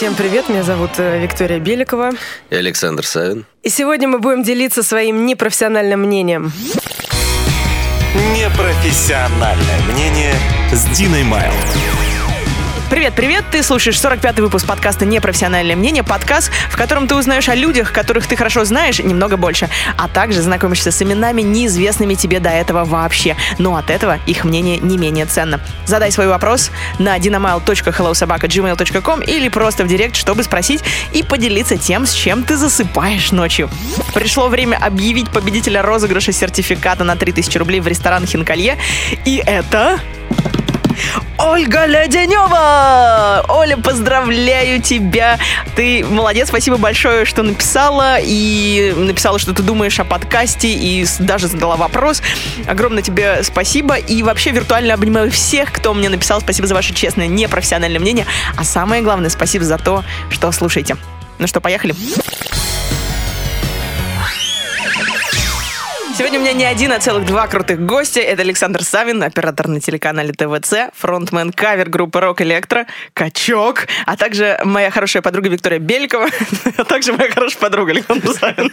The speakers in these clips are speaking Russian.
Всем привет, меня зовут э, Виктория Беликова. И Александр Савин. И сегодня мы будем делиться своим непрофессиональным мнением. Непрофессиональное мнение с Диной Майл. Привет, привет! Ты слушаешь 45-й выпуск подкаста «Непрофессиональное мнение», подкаст, в котором ты узнаешь о людях, которых ты хорошо знаешь, немного больше, а также знакомишься с именами, неизвестными тебе до этого вообще. Но от этого их мнение не менее ценно. Задай свой вопрос на dynamile.hellosobaka.gmail.com или просто в директ, чтобы спросить и поделиться тем, с чем ты засыпаешь ночью. Пришло время объявить победителя розыгрыша сертификата на 3000 рублей в ресторан «Хинкалье». И это... Ольга Леденева! Оля, поздравляю тебя! Ты молодец, спасибо большое, что написала и написала, что ты думаешь о подкасте и даже задала вопрос. Огромное тебе спасибо и вообще виртуально обнимаю всех, кто мне написал. Спасибо за ваше честное, непрофессиональное мнение. А самое главное, спасибо за то, что слушаете. Ну что, поехали? Сегодня у меня не один, а целых два крутых гостя. Это Александр Савин, оператор на телеканале ТВЦ, фронтмен кавер группы Рок Электро, Качок, а также моя хорошая подруга Виктория Белькова, а также моя хорошая подруга Александр Савин,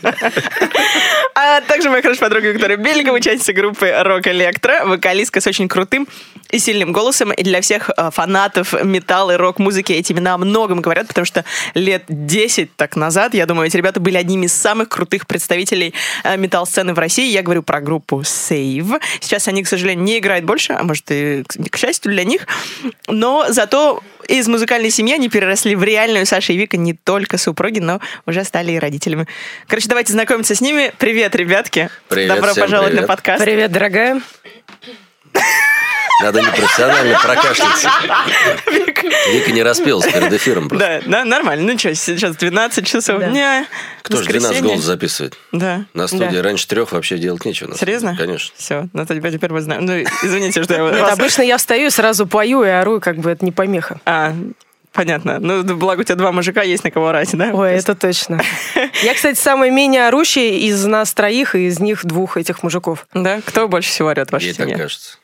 а также моя хорошая подруга Виктория Белькова, участница группы Рок Электро, вокалистка с очень крутым и сильным голосом. И для всех э, фанатов металла и рок-музыки эти имена о многом говорят, потому что лет 10 так назад, я думаю, эти ребята были одними из самых крутых представителей э, металл-сцены в России. Я говорю про группу Save. Сейчас они, к сожалению, не играют больше, а может и к счастью для них. Но зато из музыкальной семьи они переросли в реальную Саша и Вика не только супруги, но уже стали и родителями. Короче, давайте знакомиться с ними. Привет, ребятки. Привет, Добро всем пожаловать привет. на подкаст. Привет, дорогая. Надо непрофессионально прокашляться. Вика не распелась перед эфиром просто. Да, да, нормально. Ну что, сейчас 12 часов Да. дня. Кто же 12 воскресенье. голос записывает? Да. На студии Да. раньше трех вообще делать нечего. Серьезно? Конечно. Все, ну теперь, теперь мы знаем. Ну, извините, что я обычно я встаю и сразу пою и ору, как бы это не помеха. А, понятно. Ну, благо у тебя два мужика, есть на кого орать, да? Ой, это точно. Я, кстати, самый менее орущий из нас троих и из них двух этих мужиков. Да? Кто больше всего орет в вашей Ей так семье? кажется.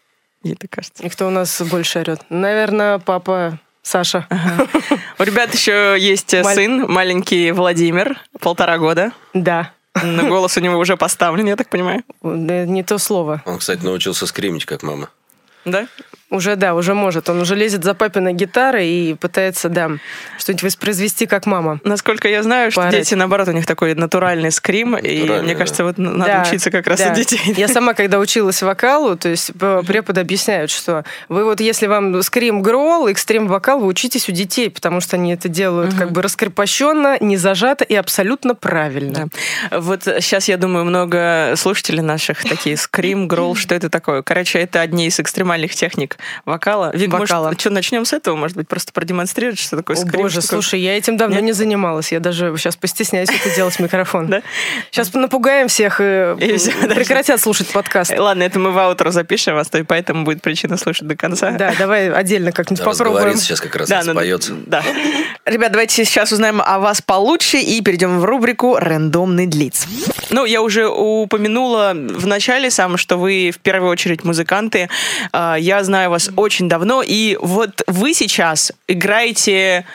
Ей так кажется. И кто у нас больше орет? Наверное, папа Саша. У ребят еще есть э, Маль- сын, маленький Владимир, полтора года. Да. Но голос у него уже поставлен, я так понимаю. Да, Не то слово. Он, кстати, научился скримить, как мама. Да? Уже, да, уже может. Он уже лезет за папиной гитарой и пытается, да, что-нибудь воспроизвести, как мама. Насколько я знаю, что Поорать. дети, наоборот, у них такой натуральный скрим. и Натуральный, мне да. кажется, вот надо Да, учиться как раз да. у детей. Я сама, когда училась вокалу, то есть преподы объясняют, что вы вот если вам скрим грол, экстрим вокал, вы учитесь у детей, потому что они это делают как бы раскрепощенно, не зажато и абсолютно правильно. Да. Вот сейчас, я думаю, много слушателей наших такие скрим, грол, что это такое? Короче, это одни из экстремальных техник вокала. Вик, Вокала. может, что, начнем с этого? Может быть, просто продемонстрировать, что такое О боже, что слушай, я этим давно Нет? не занималась. Я даже сейчас постесняюсь это делать микрофон. Да? Сейчас напугаем всех и, И да. прекратят слушать подкаст. Э, Ладно, это мы в аутро запишем вас, и поэтому будет причина слушать до конца. Да, давай отдельно как-нибудь попробуем. Разговорится сейчас как раз Да, споется. Да. Ребят, давайте сейчас узнаем о вас получше и перейдем в рубрику «Рандомный длиц». Ну, я уже упомянула в начале сам, что вы в первую очередь музыканты. А, Я знаю вас очень давно, и вот вы сейчас играете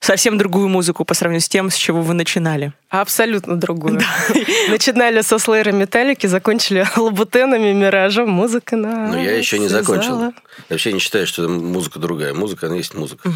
совсем другую музыку по сравнению с тем, с чего вы начинали. Абсолютно другую. Начинали со Слэйра Металлики, закончили лабутенами, Миражем, музыка на... Но я еще не закончил. Я вообще не считаю, что музыка другая. Музыка, она есть музыка.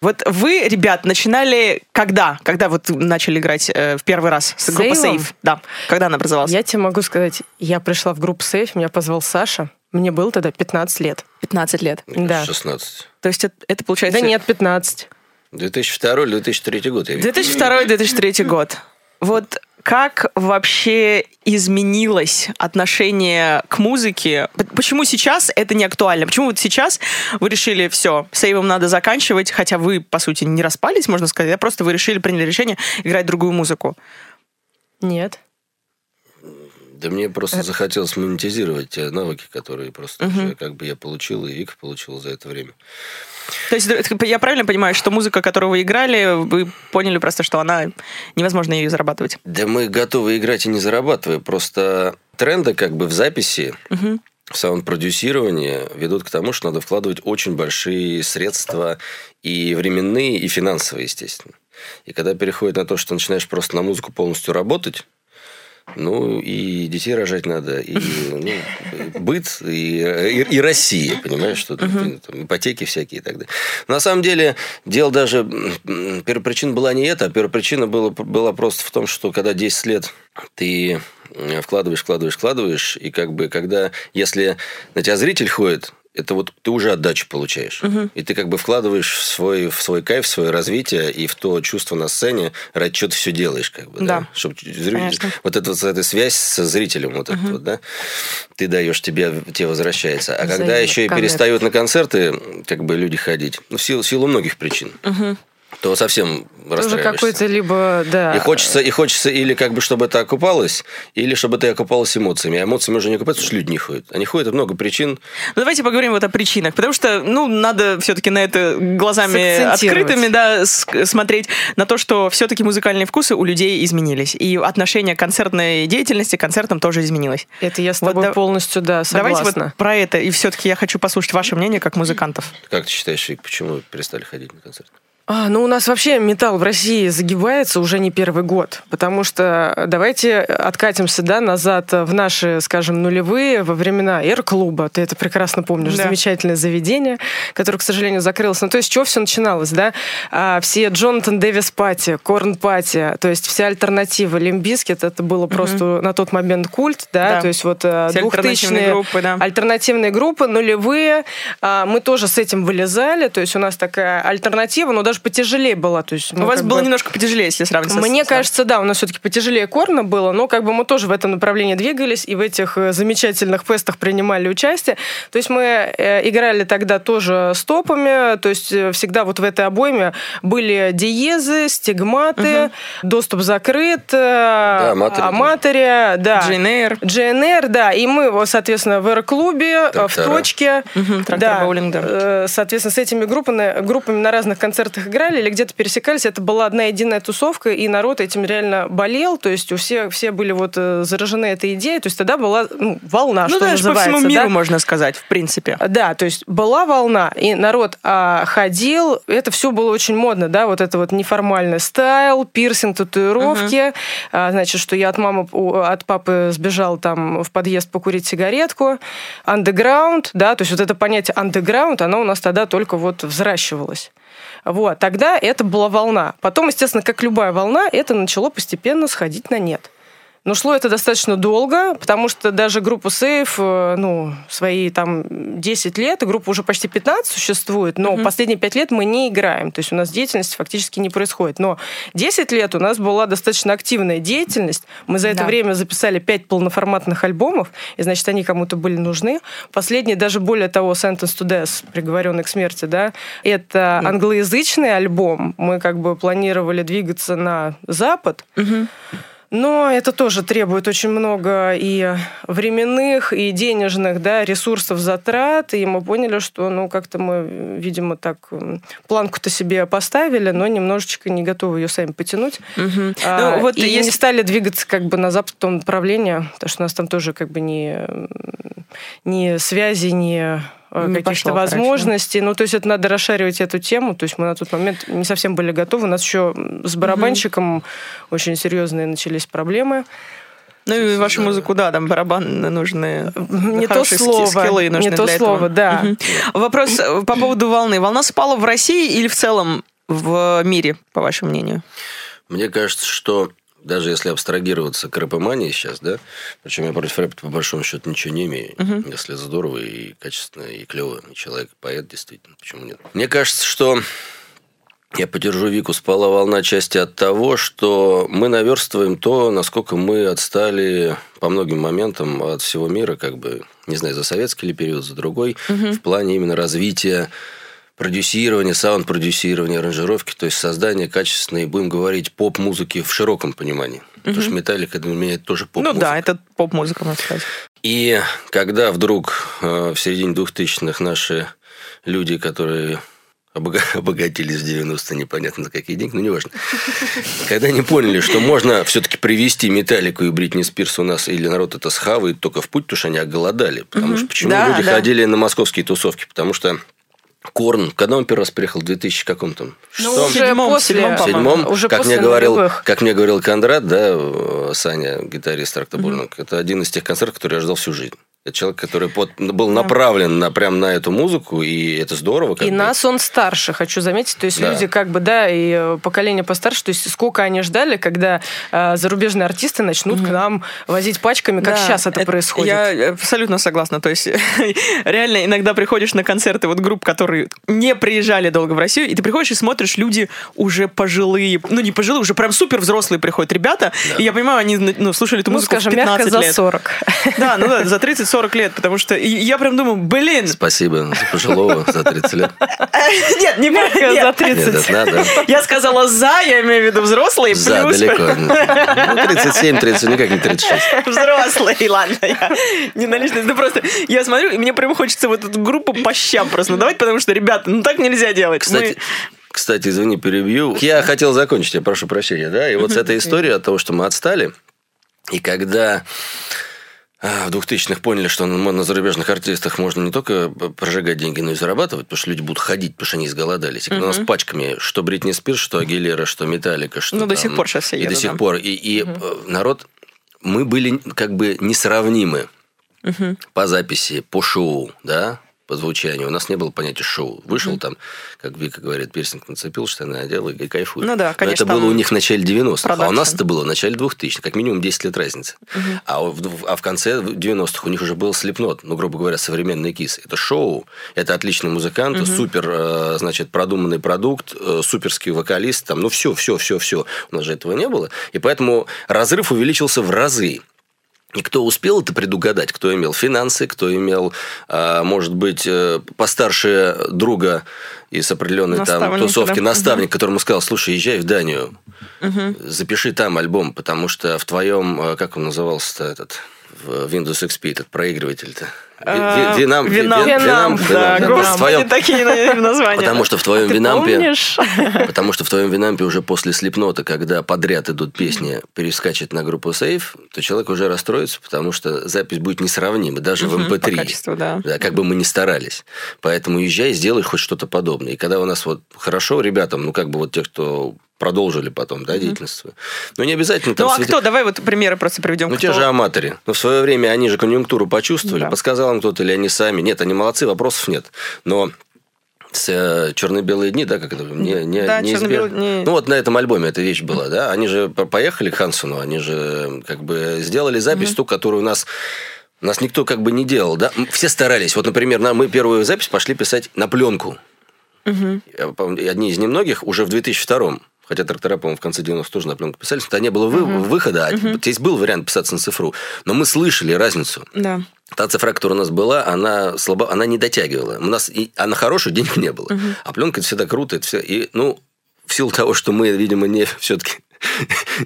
Вот вы, ребят, начинали когда? Когда вот начали играть э, в первый раз с Сейвом? Сейв? Да. Когда она образовалась? Я тебе могу сказать, я пришла в группу Сейф, меня позвал Саша. Мне было тогда 15 лет. 15 лет. Мне Да. кажется, 16. То есть это, это получается... Да нет, 15. 2002 или 2003 год, я видел. 2002-2003 год. Вот как вообще изменилось отношение к музыке? Почему сейчас это не актуально? Почему вот сейчас вы решили, все, сейвом надо заканчивать, хотя вы, по сути, не распались, можно сказать, а просто вы решили, приняли решение играть другую музыку? Нет. Да мне просто захотелось монетизировать те навыки, которые просто уже как бы я получил, и Вика получила за это время. То есть я правильно понимаю, что музыка, которую вы играли, вы поняли просто, что она невозможно ее зарабатывать? Да мы готовы играть и не зарабатывая. Просто тренды как бы в записи саунд-продюсирование ведут к тому, что надо вкладывать очень большие средства и временные, и финансовые, естественно. И когда переходит на то, что начинаешь просто на музыку полностью работать, ну, и детей рожать надо, и ну, быт, и, и, и Россия, понимаешь, что там, ипотеки всякие и так далее. Но на самом деле, дело даже... Первопричина была не это, а первопричина была, была просто в том, что когда 10 лет ты вкладываешь, вкладываешь, вкладываешь, и как бы когда, если на тебя зритель ходит, это вот ты уже отдачу получаешь. Угу. И ты как бы вкладываешь в свой, в свой кайф, в свое развитие и в то чувство на сцене, ради чего ты все делаешь, как бы, да. да? Чтобы зритель, вот эта вот эта связь со зрителем, вот угу. это вот, да, ты даешь, тебе, тебе возвращается. А когда еще и перестают на концерты, как бы люди ходить, ну, в силу, в силу многих причин. Угу то совсем Тоже какой-то либо, да. И хочется, и хочется или как бы, чтобы это окупалось, или чтобы это окупалось эмоциями. А эмоциями уже не окупаются, потому что люди не ходят. Они ходят, и много причин. Ну, давайте поговорим вот о причинах. Потому что, ну, надо все-таки на это глазами открытыми, да, смотреть на то, что все-таки музыкальные вкусы у людей изменились. И отношение к концертной деятельности к концертам тоже изменилось. Это я с тобой вот, полностью, да, согласна. Давайте вот про это. И все-таки я хочу послушать ваше мнение как музыкантов. Как ты считаешь, почему перестали ходить на концерты? А, ну, у нас вообще металл в России загибается уже не первый год, потому что давайте откатимся да, назад в наши, скажем, нулевые, во времена Эр-клуба. Ты это прекрасно помнишь. Да. Замечательное заведение, которое, к сожалению, закрылось. Ну, то есть, с чего все начиналось, да? А, все Jonathan Davis party, Korn party, то есть, все альтернативы. Limp Bizkit, это было угу. просто на тот момент культ, да? да. То есть, вот э, все двухтысячные группы, да. альтернативные группы, нулевые. А, мы тоже с этим вылезали, то есть, у нас такая альтернатива, но даже даже потяжелее была. То есть, у вас было бы... немножко потяжелее, если сравнивать. Мне с... кажется, да, у нас все-таки потяжелее Korn а было, но как бы мы тоже в этом направлении двигались и в этих э, замечательных фестах принимали участие. То есть мы э, играли тогда тоже стопами, то есть э, всегда вот в этой обойме были диезы, стигматы, угу. доступ закрыт, да, аматория, да. GNR. GNR, да. И мы, соответственно, в R-клубе, в точке. Угу, да, боулинг, да. Соответственно, с этими группами, группами на разных концертах играли или где-то пересекались, это была одна единая тусовка, и народ этим реально болел, то есть у всех все были вот э, заражены этой идеей, то есть тогда была ну, волна, ну, что да, называется. по всему миру, да? можно сказать, в принципе. Да, то есть была волна, и народ а, ходил, это все было очень модно, да, вот это вот неформальный стайл, пирсинг, татуировки, угу. а, значит, что я от мамы, от папы сбежал там в подъезд покурить сигаретку, андеграунд, да, то есть вот это понятие андеграунд, оно у нас тогда только вот взращивалось. Вот, тогда это была волна. Потом, естественно, как любая волна, это начало постепенно сходить на нет. Но шло это достаточно долго, потому что даже группа Сейф, э, ну, свои там 10 лет, и группа уже почти 15 существует, но mm-hmm. последние 5 лет мы не играем, то есть у нас деятельность фактически не происходит. Но 10 лет у нас была достаточно активная деятельность, мы за это да. время записали 5 полноформатных альбомов, и, значит, они кому-то были нужны. Последний, даже более того, Sentence to Death, приговоренный к смерти, да, это mm-hmm. англоязычный альбом, мы как бы планировали двигаться на Запад, mm-hmm. Но это тоже требует очень много и временных, и денежных да, ресурсов, затрат. И мы поняли, что ну, как-то мы, видимо, так планку-то себе поставили, но немножечко не готовы ее сами потянуть. Угу. А, ну, вот и если... не стали двигаться как бы на запад в том направлении, потому что у нас там тоже как бы ни, ни связи, Э, каких-то возможностей. Ну, то есть это надо расшаривать эту тему. То есть мы на тот момент не совсем были готовы. У нас еще с барабанщиком угу. очень серьезные начались проблемы. Ну и вашу музыку, да, там барабаны нужны. Не то слово. Скиллы нужны не то для слово, этого. да. Угу. Вопрос э, по поводу волны. Волна спала в России или в целом в мире, по вашему мнению? Мне кажется, что даже если абстрагироваться к рэпомании сейчас, да, причем я против рэпа по большому счету ничего не имею, угу. если здорово и качественно, и клево, и человек поэт, действительно, почему нет. Мне кажется, что я поддержу Вику, спала волна части от того, что мы наверстываем то, насколько мы отстали по многим моментам от всего мира, как бы, не знаю, за советский или период, за другой, угу. в плане именно развития продюсирование, саунд-продюсирование, аранжировки, то есть создание качественной, будем говорить, поп-музыки в широком понимании. Угу. Потому что Металлика для меня это тоже поп-музыка. Ну да, это поп-музыка, можно сказать. И когда вдруг э, в середине двухтысячных наши люди, которые обога- обогатились в 90-е, непонятно за какие деньги, но неважно. Когда они поняли, что можно все-таки привести Металлику и Бритни Спирс у нас, или народ это схавает только в путь, потому что они оголодали. Потому что почему Да, люди да. ходили на московские тусовки? Потому что Корн, когда он первый раз приехал? В 2000 каком-то? Ну, шестом? уже седьмом, после, седьмом, седьмом, уже как, после мне говорил, нулевых. как мне говорил Кондрат, да, э, Саня, гитарист Трактобурнок, это один из тех концертов, который я ждал всю жизнь. Это человек, который под- был направлен на, прям на эту музыку, и это здорово. как И бы. нас он старше, хочу заметить. То есть Да. люди как бы, да, и э, поколение постарше. То есть сколько они ждали, когда э, зарубежные артисты начнут к нам возить пачками, как Да, сейчас это, происходит. Я абсолютно согласна. То есть, реально, иногда приходишь на концерты вот групп, которые не приезжали долго в Россию, и ты приходишь и смотришь, люди уже пожилые, ну, не пожилые, уже прям супер взрослые приходят ребята, и я понимаю, они ну, слушали эту ну, музыку скажем, в 15 мягко за лет. 40. Да, ну да, за 30-40 лет, потому что я прям думаю, блин, Спасибо за пожилого за 30 лет. нет, не нет. за 30. Нет, это надо. Я сказала за, я имею в виду взрослые, За, далеко. Ну, 37, 30, никак не 36. взрослые, ладно, я не на личность, ну просто я смотрю, и мне прям хочется вот эту группу по щам просто надавать, потому что, ребята, ну так нельзя делать. Кстати, Кстати, извини, перебью. Я хотел закончить, я прошу прощения, да. И вот с этой историей от того, что мы отстали, и когда в 2000-х поняли, что на зарубежных артистах можно не только прожигать деньги, но и зарабатывать, потому что люди будут ходить, потому что они изголодались. И когда у нас пачками, что Бритни Спирс, что Агилера, что Металлика, что Ну, до там, сих пор щас все И едут, до сих да. пор. И, и э, народ... Мы были как бы несравнимы по записи, по шоу, да, по звучанию. У нас не было понятия шоу. Вышел там, как Вика говорит, пирсинг нацепил, штаны одел и кайфует. Ну да, конечно, Но это было у них в начале 90-х, а у продакшн. нас это было в начале 2000-х. Как минимум 10 лет разницы. А, в, а в конце 90-х у них уже был слепнот, ну, грубо говоря, современный кис. Это шоу, это отличный музыкант, супер, э, значит, продуманный продукт, э, суперский вокалист, там, ну, все, все, все, все. У нас же этого не было. И поэтому разрыв увеличился в разы. И кто успел это предугадать, кто имел финансы, кто имел, а, может быть, э, постарше друга из определенной там Наставника, тусовки, да. наставник, которому сказал, слушай, езжай в Данию, запиши там альбом, потому что в твоем, э, как он назывался-то этот, в Windows XP, этот проигрыватель-то? А, ви- Winam, ви- Winamp. ви- Winamp, Winamp, Да, Winamp. Потому что в господи, твоем- такие названия. Потому что в твоем Ты Winamp е... помнишь? Потому что в твоем Winamp е уже после Slipknot а, когда подряд идут песни, перескачет на группу сейф, то человек уже расстроится, потому что запись будет несравнима, даже в По MP3. качеству, да. Да, как бы мы ни старались. Поэтому езжай, сделай хоть что-то подобное. И когда у нас вот хорошо ребятам, ну, как бы вот те, кто продолжили потом, да, деятельность свою. Ну, не обязательно там... Ну, а свети- кто? Давай вот примеры просто приведем. ну, кто- те же аматоры. Но в свое время они же конъюнктуру почувствовали, Да. подсказал им кто-то или они сами. Нет, они молодцы, вопросов нет. Но с э, черно-белые дни, да, как это не, не, Да, неизбежно. «Черно-белые дни». Ну, вот на этом альбоме эта вещь была, да. Они же по- поехали к Хансону, они же как бы сделали запись, ту, которую у нас у нас никто как бы не делал, да. Все старались. Вот, например, на- мы первую запись пошли писать на пленку. Помню, Одни из немногих уже в 2002 Хотя трактора, по-моему, в конце 90-х тоже на пленку писались. Тогда не было вы- выхода. а Здесь был вариант писаться на цифру. Но мы слышали разницу. Да. Та цифра, которая у нас была, она слабо, она не дотягивала. У нас и, а на хорошую денег не было. А пленка это всегда круто, это все. И, ну, в силу того, что мы, видимо, не все-таки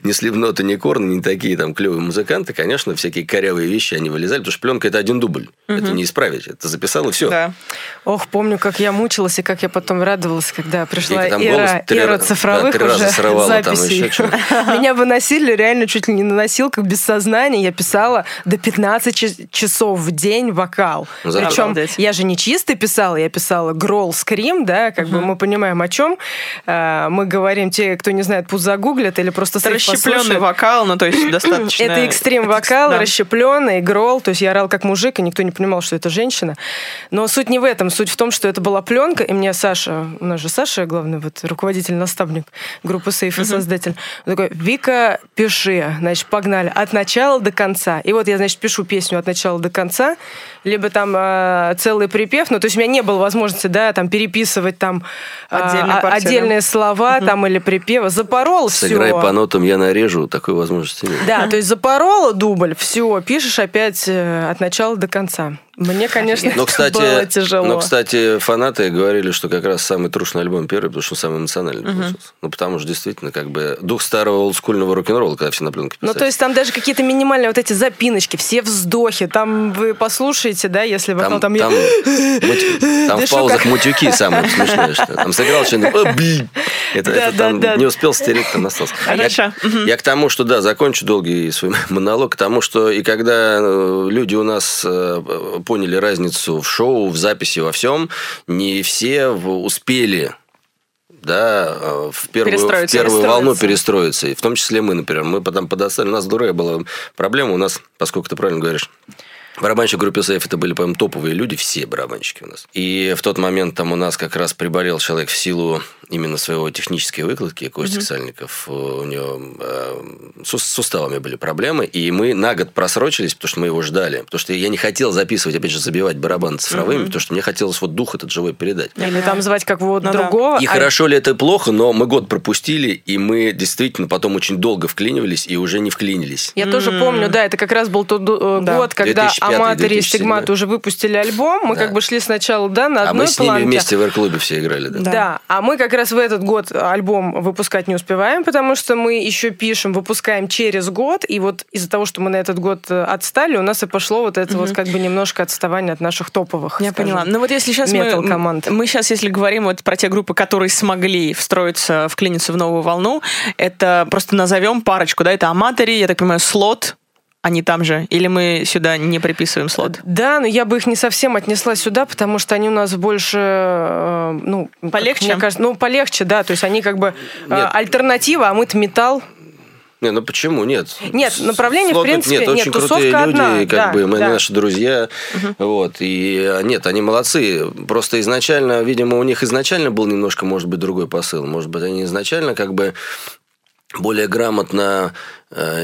не слепноты, не корны, не такие там клевые музыканты, конечно, всякие корявые вещи они вылезали, потому что пленка это один дубль. Это не исправить. Это записал и все. Да. Ох, помню, как я мучилась и как я потом радовалась, когда пришла И там эра, голос три эра ра- цифровых да, три раза уже срывала там, записей. еще. Меня выносили реально чуть ли не на носилках без сознания. Я писала до 15 ча- часов в день вокал. Ну, да. Причем Обалдеть. я же не чисто писала, я писала гролл, скрим, да, как бы мы понимаем, о чем э, мы говорим. Те, кто не знает, пусть загуглят или просто Это расщепленный вокал, ну, то есть достаточно... Это экстрим вокал, Да. расщепленный, грол. То есть я орал как мужик, и никто не понимал, что это женщина. Но суть не в этом. Суть в том, что это была пленка, и мне Саша, у нас же Саша, главный вот руководитель, наставник группы Сейф и создатель, такой, Вика, пиши. Значит, погнали. От начала до конца. И вот я, значит, пишу песню от начала до конца, либо там э, целый припев. Ну, то есть у меня не было возможности, да, там переписывать там э, Отдельные а- отдельные слова там или припевы. Запорол все. Сыграй по нотам, я нарежу. Такой возможности нет. Да, то есть запорола дубль, все, пишешь опять э, от начала до конца. Мне, конечно, Но, кстати, было тяжело. но, кстати, фанаты говорили, что как раз самый трушный альбом первый, потому что он самый эмоциональный получился. Ну, потому что действительно, как бы, дух старого олдскульного рок-н-ролла, когда все на пленке Ну, писали. то есть там даже какие-то минимальные вот эти запиночки, все вздохи. Там вы послушаете, да, если вокал Там, там... там, муть- там в паузах как- мутюки самое смешное. Что там сыграл что-нибудь, это, Да, это да, там да. не успел стереть, там остался. Хорошо. Я, я к тому, что, да, закончу долгий свой монолог, к тому, что и когда э, люди у нас э, поняли разницу в шоу, в записи, во всем, не все успели да, э, в первую, в первую волну Перестроиться. И в том числе мы, например. Мы потом подостали. У нас другая была проблема. У нас, поскольку ты правильно говоришь, Барабанщик группы Сейф это были, по-моему, топовые люди, все барабанщики у нас. И в тот момент там у нас как раз приболел человек в силу именно своего технической выкладки, Костик Сальников, у него э, с суставами были проблемы, и мы на год просрочились, потому что мы его ждали. Потому что я не хотел записывать, опять же, забивать барабаны цифровыми, потому что мне хотелось вот дух этот живой передать. Или там звать как вот Ну да. другого. И а- хорошо ли это плохо, но мы год пропустили, и мы действительно потом очень долго вклинивались и уже не вклинились. Я тоже помню, да, это как раз был тот э, Да. год, когда 2005, Аматори и 2007, Стигматы да. уже выпустили альбом. Мы Да. как бы шли сначала, да, на А одной мы с ними планке. вместе в Эр-клубе все играли, да. Да. а мы как раз в этот год альбом выпускать не успеваем, потому что мы еще пишем, выпускаем через год, и вот из-за того, что мы на этот год э, отстали, у нас и пошло вот это вот как бы немножко отставание от наших топовых. Я скажем, поняла. Ну вот если сейчас мы, метал-команд. мы сейчас, если говорим вот про те группы, которые смогли встроиться, вклиниться в новую волну, это просто назовем парочку, да, это Аматори, я так понимаю, Слот, они там же, или мы сюда не приписываем слот? Да, но я бы их не совсем отнесла сюда, потому что они у нас больше, э, ну, как Полегче? мне кажется, ну полегче, да, то есть они как бы э, Нет. альтернатива, а мы-то металл. Не, ну почему? Нет. Нет, направление, в Слот- принципе, нет, нет, очень тусовка крутые люди, одна, как да, бы мы да. наши друзья. Вот. И э, нет, они молодцы. Просто изначально, видимо, у них изначально был немножко, может быть, другой посыл. Может быть, они изначально как бы более грамотно,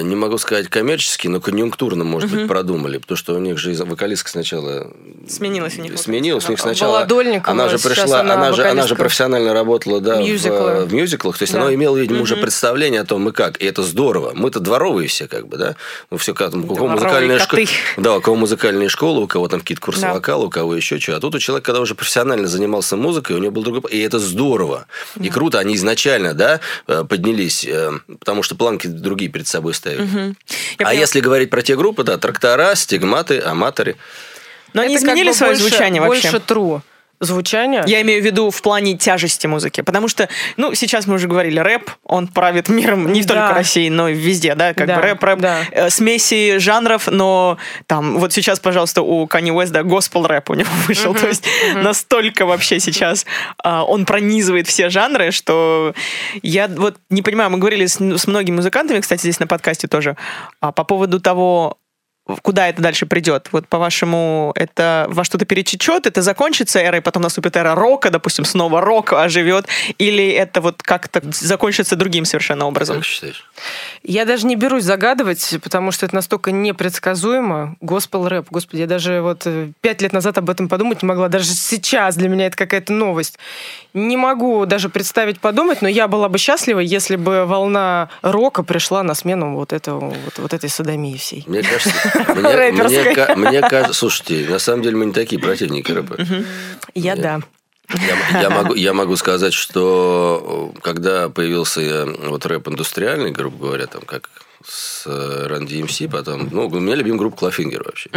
не могу сказать коммерчески, но конъюнктурно, может быть, продумали. Потому что у них же вокалистка сначала... Сменилась у них Сменилась у них сначала... Она же пришла, она она, же, она же профессионально работала да, в, Мюзиклы. э, в мюзиклах. То есть Да. она имела, видимо, уже представление о том, и как. И это здорово. Мы-то дворовые все, как бы, да? Ну, все как там, у кого музыкальная школа. Да, у кого музыкальные школы, у кого там какие-то курсы Да. вокала, у кого еще что. А тут у человека, когда уже профессионально занимался музыкой, у него был другой... И это здорово. И круто. Они изначально, да, э, поднялись, э, потому что планки другие перед собой ставили. Я А поняла. если говорить про те группы, да, трактора, стигматы, аматоры. Но они Это как изменили бы свое больше- звучание вообще? Больше true звучание. Я имею в виду в плане тяжести музыки. Потому что, ну, сейчас мы уже говорили, рэп, он правит миром не Да. только России, но и везде, да, как Да, бы рэп, рэп, да. э, смеси жанров, но там, вот сейчас, пожалуйста, у West, да, госпел рэп у него вышел, то есть настолько вообще сейчас а, он пронизывает все жанры, что я вот не понимаю, мы говорили с, с многими музыкантами, кстати, здесь на подкасте тоже, а, по поводу того, куда это дальше придет? Вот, по-вашему, это во что-то перечечет, это закончится эра, и потом наступит эра рока, допустим, снова рок оживет, или это вот как-то закончится другим совершенно образом? Как считаешь? Я даже не берусь загадывать, потому что это настолько непредсказуемо. Госпел рэп. Господи, я даже вот э, пять лет назад об этом подумать не могла. Даже сейчас для меня это какая-то новость. Не могу даже представить подумать, но я была бы счастлива, если бы волна рока пришла на смену вот, этого, вот, вот этой садомии всей. Мне кажется, Рэперской. мне ка- мне кажется, слушайте, на самом деле мы не такие противники рэпа. Я да. Я, я могу, я могу сказать, что э, когда появился вот рэп индустриальный, грубо говоря, там как с э, Run DMC, потом, ну, у меня любимая группа Clawfinger вообще.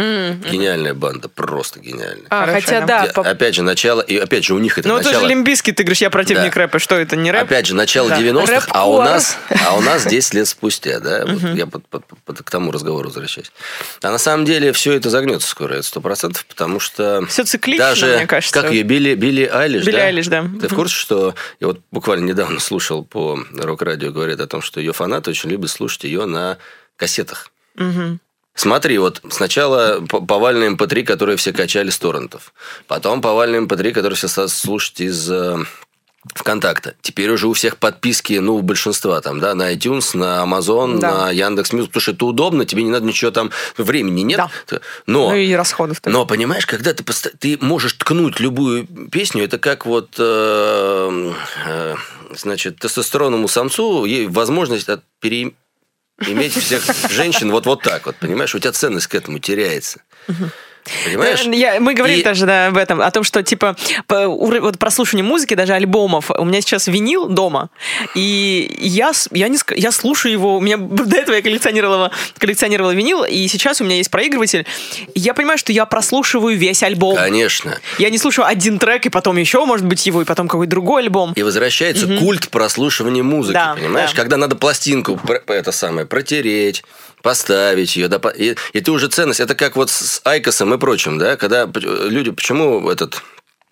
Гениальная банда, просто гениальная. А, Хорошо, хотя да. Где, по- Опять же, начало, и опять же, у них это Ну, начало... тоже Limp Bizkit, ты говоришь, я противник Да. рэпа. Что это, не рэп? Опять же, начало Да. 90-х, а у нас, а у нас 10 лет спустя, да, вот я под- под- под- к тому разговору возвращаюсь. А на самом деле все это загнется скоро, это сто процентов, потому что Всё циклично, даже, мне кажется. как ее, Билли, Билли Айлиш, Билли да? Айлиш, да. Ты в курсе, что я вот буквально недавно слушал по рок-радио, говорят о том, что ее фанаты очень любят слушать ее на кассетах. Смотри, вот сначала повальный MP3, которые все качали с торрентов. Потом повальный MP3, которые все слушали из э, ВКонтакта. Теперь уже у всех подписки, ну, у большинства там, да, на iTunes, на Amazon, Да. на Яндекс.Music, потому что это удобно, тебе не надо ничего там, времени нет. Да. Но, Ну и расходов но понимаешь, когда ты, ты можешь ткнуть любую песню, это как вот, э, э, значит, тестостеронному самцу возможность от- пере- иметь всех женщин вот, вот так вот, понимаешь? У тебя ценность к этому теряется. Понимаешь? Да, я- мы говорили И- даже да, об этом, о том, что типа по вот прослушивание музыки, даже альбомов. У меня сейчас винил дома, и я, я, не, я слушаю его. У меня до этого я коллекционировала, коллекционировала винил, и сейчас у меня есть проигрыватель. Я понимаю, что я прослушиваю весь альбом. Конечно. Я не слушаю один трек, и потом еще, может быть, его, и потом какой-то другой альбом. И возвращается культ прослушивания музыки, Да, понимаешь? да. Когда надо пластинку это самое протереть, поставить ее, допо- и, и ты уже ценность. Это как вот с Айкосом и прочим, да, когда люди почему этот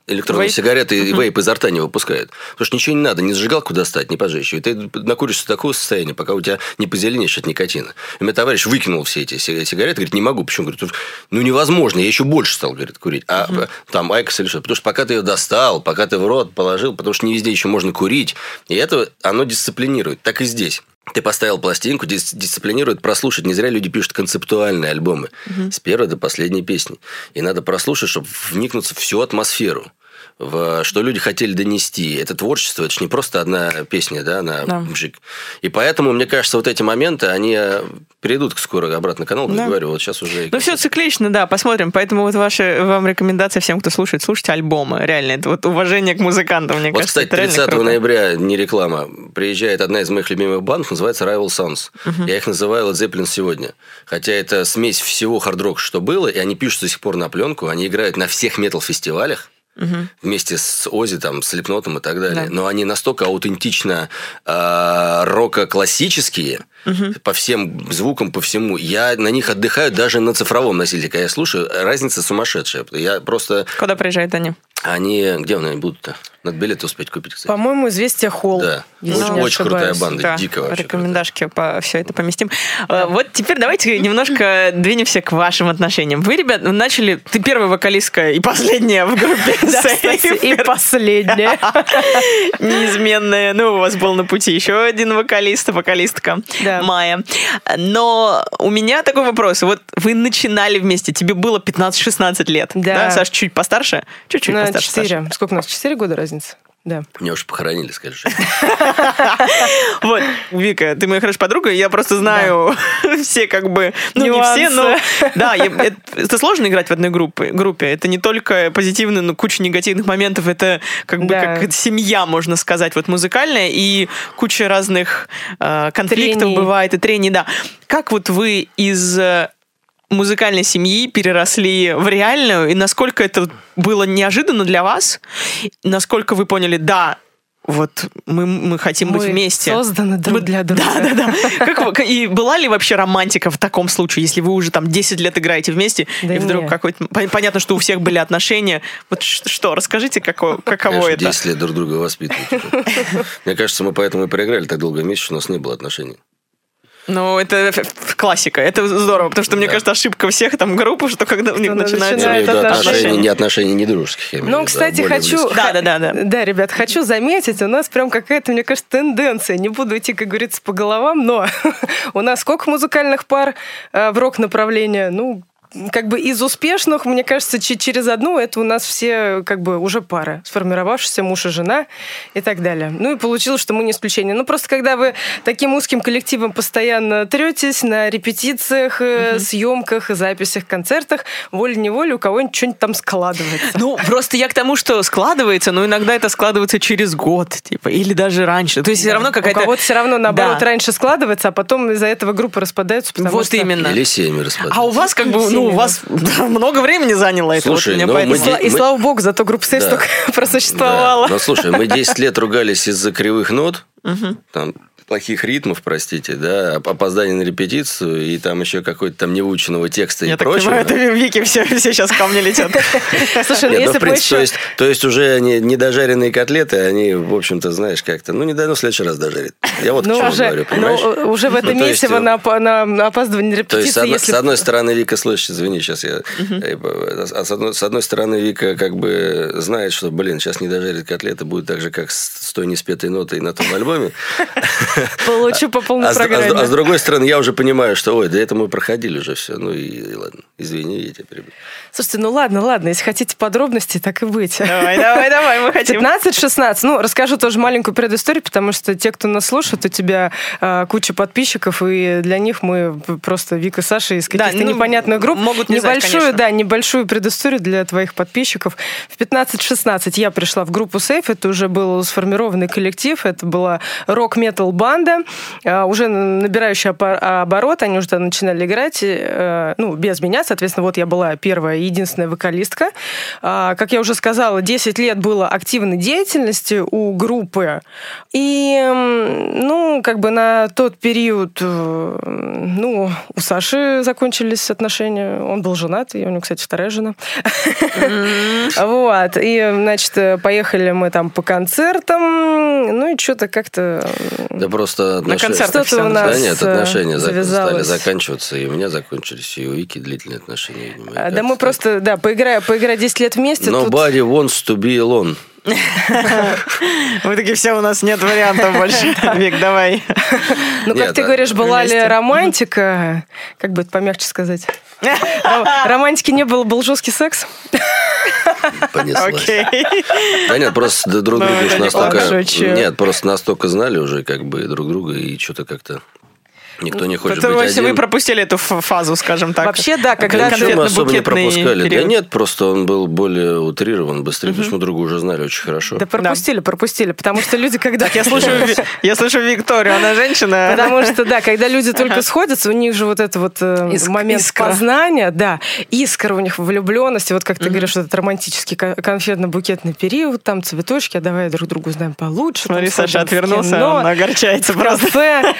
электронные Вейп? сигареты и вейп изо рта не выпускают. Потому что ничего не надо, ни зажигалку достать, ни поджечь. И ты накуришься до такого состояния, пока у тебя не позеленеешь от никотина. И мой товарищ выкинул все эти си- сигареты, говорит, не могу. Почему? Говорит, ну невозможно, я еще больше стал, говорит, курить. А э, там IQOS или что? Потому что пока ты ее достал, пока ты в рот положил, потому что не везде еще можно курить. И это, оно дисциплинирует. Так и здесь. Ты поставил пластинку, дис- дисциплинирует прослушать. Не зря люди пишут концептуальные альбомы. С первой до последней песни. И надо прослушать, чтобы вникнуться в всю атмосферу. В что люди хотели донести. Это творчество, это же не просто одна песня, да, на Да. бжик. И поэтому, мне кажется, вот эти моменты, они э, перейдут скоро обратно к каналу. Да. Говорю, вот сейчас уже... Ну, все циклично, да, посмотрим. Поэтому вот ваша вам рекомендация всем, кто слушает, слушайте альбомы. Реально, это вот уважение к музыкантам, мне Вот, кажется, кстати, это реально 30 круто. ноября, не реклама, приезжает одна из моих любимых банд, называется Rival Sons. Я их называю Led Zeppelin сегодня. Хотя это смесь всего хард-рока, что было, и они пишут до сих пор на пленку, они играют на всех метал-фестивалях, вместе с Ози, там, с Лепнотом и так далее. Да. Но они настолько аутентично э, рока-классические, по всем звукам, по всему. Я на них отдыхаю даже на цифровом носителе. Когда я слушаю, разница сумасшедшая. Я просто... Куда приезжают они? Они... Где они будут-то? Надо билеты успеть купить, кстати. По-моему, «Известия Холл». Да. если Очень, очень крутая банда, Да, дико вообще. рекомендашки по все это поместим. Э, Вот теперь давайте немножко двинемся к вашим отношениям. Вы, ребят, начали... Ты первая вокалистка и последняя в группе и последняя. неизменная. Ну, у вас был на пути еще один вокалист, вокалистка Да. Майя. Но у меня такой вопрос. Вот вы начинали вместе, тебе было 15-16 лет. Да. Саш чуть постарше? Чуть-чуть На постарше. Саша. четыре. Сколько у нас? Четыре года разница? Да. Меня уж похоронили, скажешь. Вот, Вика, ты моя хорошая подруга, я просто знаю все как бы, ну не все, но да, это, сложно играть в одной группе, группе. Это не только позитивные, но куча негативных моментов. Это как бы как семья, можно сказать, вот музыкальная и куча разных э, конфликтов бывает и трений, да. Как вот вы из э, музыкальной семьи переросли в реальную, и насколько это было неожиданно для вас, насколько вы поняли, да, вот мы, мы хотим быть Мы вместе. созданы друг Мы- для друга. Да, да, да. Как и была ли вообще романтика в таком случае, если вы уже там 10 лет играете вместе, Да и вдруг какой-то... пон- Понятно, что у всех были отношения. Вот что, расскажите, какое, каково Конечно, это? 10 лет друг друга воспитывают. Мне кажется, мы поэтому и проиграли так долго вместе, что у нас не было отношений. Ну, это классика, это здорово, потому что, мне Да. кажется, ошибка всех там групп, что когда у них начинается... В виду отношения. отношения, не отношения не дружеских. имею Ну, а кстати, более хочу... близких. Да, да, да, да. Да, ребят, хочу заметить, у нас прям какая-то, мне кажется, тенденция. Не буду идти, как говорится, по головам, но у нас сколько музыкальных пар э, в рок-направлении? Ну, как бы из успешных, мне кажется, че- через одну это у нас все как бы уже пары, сформировавшиеся муж и жена и так далее. Ну и получилось, что мы не исключение. Ну просто когда вы таким узким коллективом постоянно третесь на репетициях, э, съемках, записях, концертах, волей-неволей у кого-нибудь что-нибудь там складывается. Ну, просто я к тому, что складывается, но иногда это складывается через год, типа, или даже раньше. То есть все равно У какая-то... кого-то все равно наоборот Да. раньше складывается, а потом из-за этого группы распадаются. Потому Вот что... именно. Или семьи распадаются. А у вас как бы, ну, у Семьи, вас много времени заняло это. Слушай, вот у ну, мы И, слава богу, зато группа Сейф Да. столько просуществовала. Да. Ну, слушай, мы 10 лет ругались из-за кривых нот, там, плохих ритмов, простите, да, оп- опоздания на репетицию и там еще какой-то там невыученного текста Я и так прочего. понимаю, это Вики все, все сейчас ко мне летят. Слушай, ну ну, если бы то еще... есть, то есть уже они недожаренные котлеты, они, в общем-то, знаешь, как-то, ну, не дай, ну, в следующий раз дожарит. Я вот к Ну, чему уже, говорю, ну, понимаешь? уже в это Ну, то есть, месиво э, на, опа- на опаздывание на То есть, с репетиции, одной, стороны, Вика, слышишь, извини, сейчас я... э, А с одной, с одной стороны, Вика как бы знает, что, блин, сейчас не дожарит котлеты, будет так же, как с, с той неспетой нотой на том альбоме. Знакоме. Получу по полной А а с- программе. а с другой стороны, я уже понимаю, что, ой, да это мы проходили уже все. Ну и, и ладно, извини, я тебя перебил. Слушайте, ну ладно, ладно, если хотите подробностей, так и быть. Давай, давай, давай, мы хотим. 15-16. Ну, расскажу тоже маленькую предысторию, потому что те, кто нас слушает, у тебя а, куча подписчиков, и для них мы просто Вика и Саша из Да, каких-то ну, непонятных групп. могут не знать, небольшую, да, небольшую предысторию для твоих подписчиков. В 15-16 я пришла в группу Сейф, это уже был сформированный коллектив, это была рок-метал банда, а, уже набирающая оборот, они уже начинали играть, э, ну, без меня, соответственно, вот я была первая и единственная вокалистка. А, Как я уже сказала, 10 лет было активной деятельности у группы, и, ну, как бы на тот период, э, ну, у Саши закончились отношения, он был женат, и у него, кстати, вторая жена. Вот, и, значит, поехали мы там по концертам, ну и что-то как-то... Да просто отношения... концертах у нас Да нет, э, отношения зак- стали завязалось. заканчиваться, и у меня закончились, и у Вики длительные отношения. видимо, А, Да как-то мы просто, да, поиграя, поиграя 10 лет вместе, тут... Nobody wants to be alone. Мы такие, все, у нас нет вариантов больше. Вик, давай. Ну, как ты говоришь, была ли романтика? Как бы это помягче сказать? Ро- Романтики не было, был жесткий секс? Понеслась. Да нет, просто друг Ну, друга настолько... Нет, просто настолько знали уже как бы друг друга, и что-то как-то никто не хочет Поэтому быть если вы один. пропустили эту фазу, скажем так. Вообще, да, когда Да мы особо не пропускали. Да период. нет, просто он был более утрирован, быстрее, потому что мы друга уже знали очень хорошо. Да пропустили, пропустили, потому что люди, когда... Я слушаю, я слушаю Викторию, она женщина. Потому что, да, когда люди только сходятся, у них же вот это вот э, момент познания, да, искра у них влюбленности, вот как ты говоришь, этот романтический кон- конфетно-букетный период, там цветочки, а давай друг другу узнаем получше. Смотри, Саша отвернулся, он огорчается просто.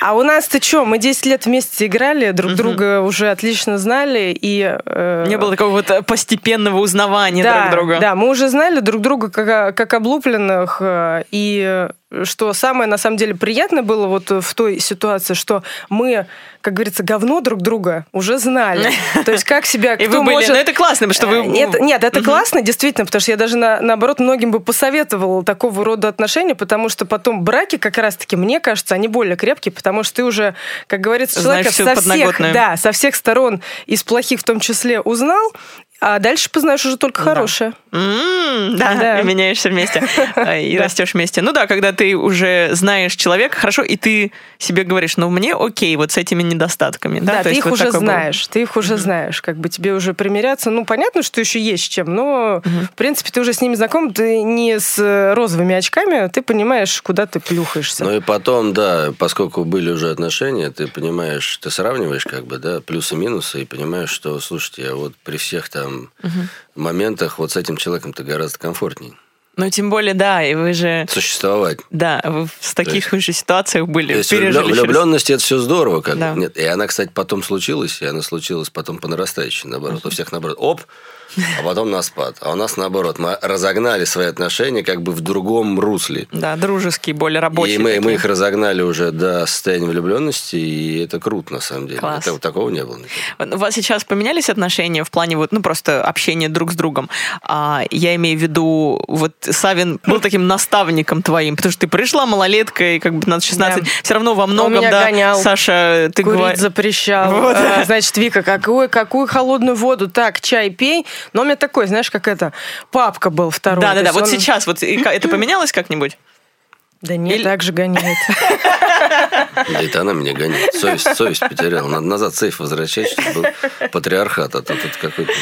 А у нас-то что, мы 10 лет вместе играли, друг друга уже отлично знали, и... э, Не было такого вот постепенного узнавания да, друг друга. Да, мы уже знали друг друга как, как облупленных, э, и э, что самое на самом деле приятное было вот в той ситуации, что мы, как говорится, говно друг друга уже знали. То есть как себя И вы были, ну это классно, потому что вы... Э, Нет, нет, это классно, действительно, потому что я даже на- наоборот многим бы посоветовала такого рода отношения, потому что потом браки как раз-таки, мне кажется, они более крепкие, потому что ты уже, как говорится, человека со всех, да, со всех сторон, из плохих в том числе, узнал, а дальше познаешь уже только хорошее. М, Да, Да. и меняешься вместе. а, И Да. растешь вместе. Ну да, когда ты уже знаешь человека, хорошо, и ты себе говоришь, ну мне окей, вот с этими недостатками. Да, Да, ты их вот уже знаешь, ты их уже знаешь, как бы тебе уже примиряться. Ну, понятно, что еще есть с чем, но, в принципе, ты уже с ними знаком, ты не с э, розовыми очками, ты понимаешь, куда ты плюхаешься. Ну и потом, да, поскольку были уже отношения, ты понимаешь, ты сравниваешь как бы, да, плюсы-минусы, и понимаешь, что, слушайте, а вот при всех там моментах вот с этим человеком-то гораздо комфортней Ну, тем более, да, и вы же... существовать. Да, вы в таких есть- же ситуациях были, То есть пережили. через- влюбленность это все здорово, как. Да. Нет, и она, кстати, потом случилась, и она случилась потом по нарастающей, наоборот. У всех наоборот. Оп, а потом на спад. А у нас наоборот. Мы разогнали свои отношения как бы в другом русле. Да, дружеские, более рабочие. и мы, мы их разогнали уже до состояния влюбленности, и это круто, на самом деле. Класс. Это- такого не было. никогда. У вас сейчас поменялись отношения в плане вот, ну, просто общения друг с другом? А, я имею в виду, вот Савин был таким наставником твоим, потому что ты пришла малолеткой, как бы 15-16, Да. все равно во многом, меня да, гонял. Саша, ты Курить говоришь... запрещал. Вот. А, Значит, Вика, какую, какую холодную воду? Так, чай пей. Но у меня такой, знаешь, как это, папка был второй. Да, То да, да. есть Вот он- сейчас вот это поменялось как-нибудь? Да нет, Или- так же гоняет. Да это она меня гонит. Совесть, совесть потеряла. Надо назад сейф возвращать, чтобы был патриархат, а то тут какой-то...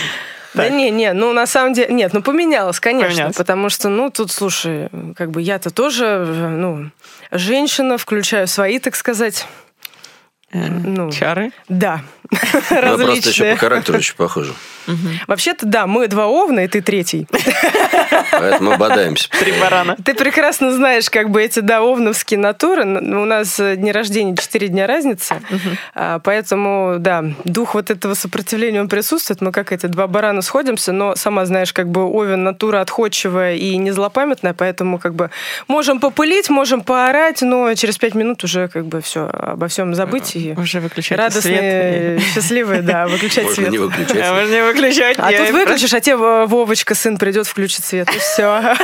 Да не, не, ну на самом деле, нет, ну поменялось, конечно, Поменялось. потому что, ну тут, слушай, как бы я-то тоже, ну, женщина, включаю свои, так сказать, ну, Чары? да, Ну, просто еще различные. по характеру очень похоже. Вообще-то, да, мы два овна, и ты третий. Поэтому бодаемся. Три барана. Ты прекрасно знаешь, как бы эти, да, овновские натуры. Н- У нас э, дни рождения 4 дня разницы, А, поэтому, да, дух вот этого сопротивления, он присутствует. Мы как эти два барана сходимся, но сама знаешь, как бы овен натура отходчивая и не злопамятная, поэтому как бы можем попылить, можем поорать, но через пять минут уже как бы все, обо всем забыть и Уже выключайте радостные счастливые, да, выключать Можно свет. не выключать. А можно не выключать. А тут выключишь, а тебе Вовочка, сын, придет, включит свет, и все.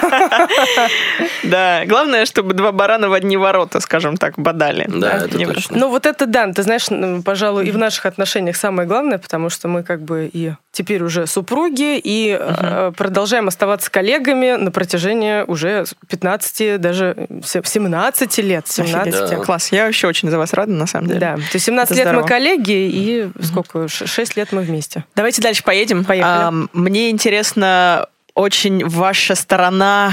Да, главное, чтобы два барана в одни ворота, скажем так, бодали. Да, это не точно. Ну, вот это да, ты знаешь, пожалуй, и в наших отношениях самое главное, потому что мы как бы и теперь уже супруги, и э, продолжаем оставаться коллегами на протяжении уже 15, даже се- 17 лет. 17. Офигеть. Да. Класс, я вообще очень за вас рада, на самом деле. Да, то есть 17 Это лет мы здорово. коллеги, и сколько, 6 лет мы вместе. Давайте дальше поедем. Поехали. Ам, мне интересно очень ваша сторона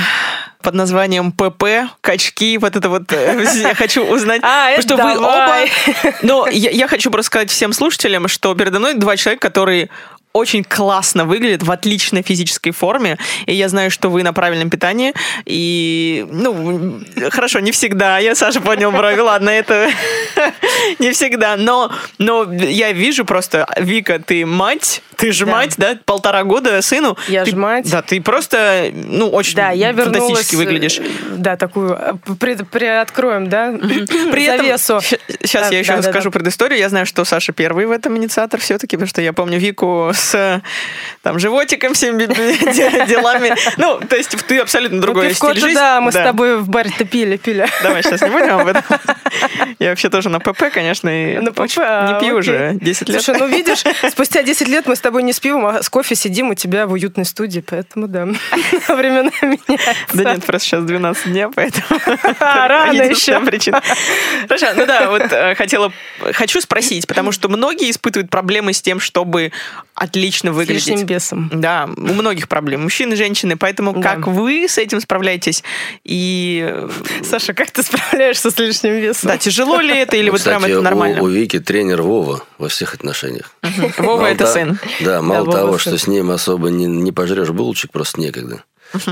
под названием ПП, качки, вот это вот, э, я хочу узнать, А, что вы оба... Но я, я хочу просто сказать всем слушателям, что передо мной два человека, которые очень классно выглядят, в отличной физической форме, и я знаю, что вы на правильном питании, и, ну, хорошо, не всегда, я, Саша, поднял брови, ладно, это не всегда, но, но я вижу просто, Вика, ты мать, ты же Да. мать, да, полтора года сыну. Я Ты- ж мать. Да, ты просто, ну, очень Да, я вернулась... фантастически выглядишь. э, Да, такую... э, пред- Приоткроем, да, При этом, завесу. сейчас Да, я еще да, да, скажу да. предысторию. Я знаю, что Саша первый в этом инициатор все-таки, потому что я помню Вику с э, там животиком, всеми де- делами. Ну, то есть ты абсолютно другой Ну, стиль жизни. да, мы с Да. тобой в баре-то пили, пили. Давай сейчас не будем об этом. Я вообще тоже на ПП, конечно, и На ПП, очень а, не пью окей. уже 10 лет. Слушай, ну видишь, спустя 10 лет мы с тобой не с пивом, а с кофе сидим у тебя в уютной студии, поэтому да, времена меняются. Да нет, просто сейчас 12 дня, поэтому... А, рано еще. причина. Хорошо, ну да, вот э, хотела, хочу спросить, потому что многие испытывают проблемы с тем, чтобы отлично С выглядеть. лишним весом. Да, у многих проблем, мужчин и женщины, поэтому Да. как вы с этим справляетесь? И э, Саша, как ты справляешься с лишним весом? да, тяжело ли это или вот Кстати, прям это у- нормально? У, Вики тренер Вова во всех отношениях. Вова Мало это та- сын. Да, мало Вова того, сын. что с ним особо не, не пожрешь булочек, просто некогда.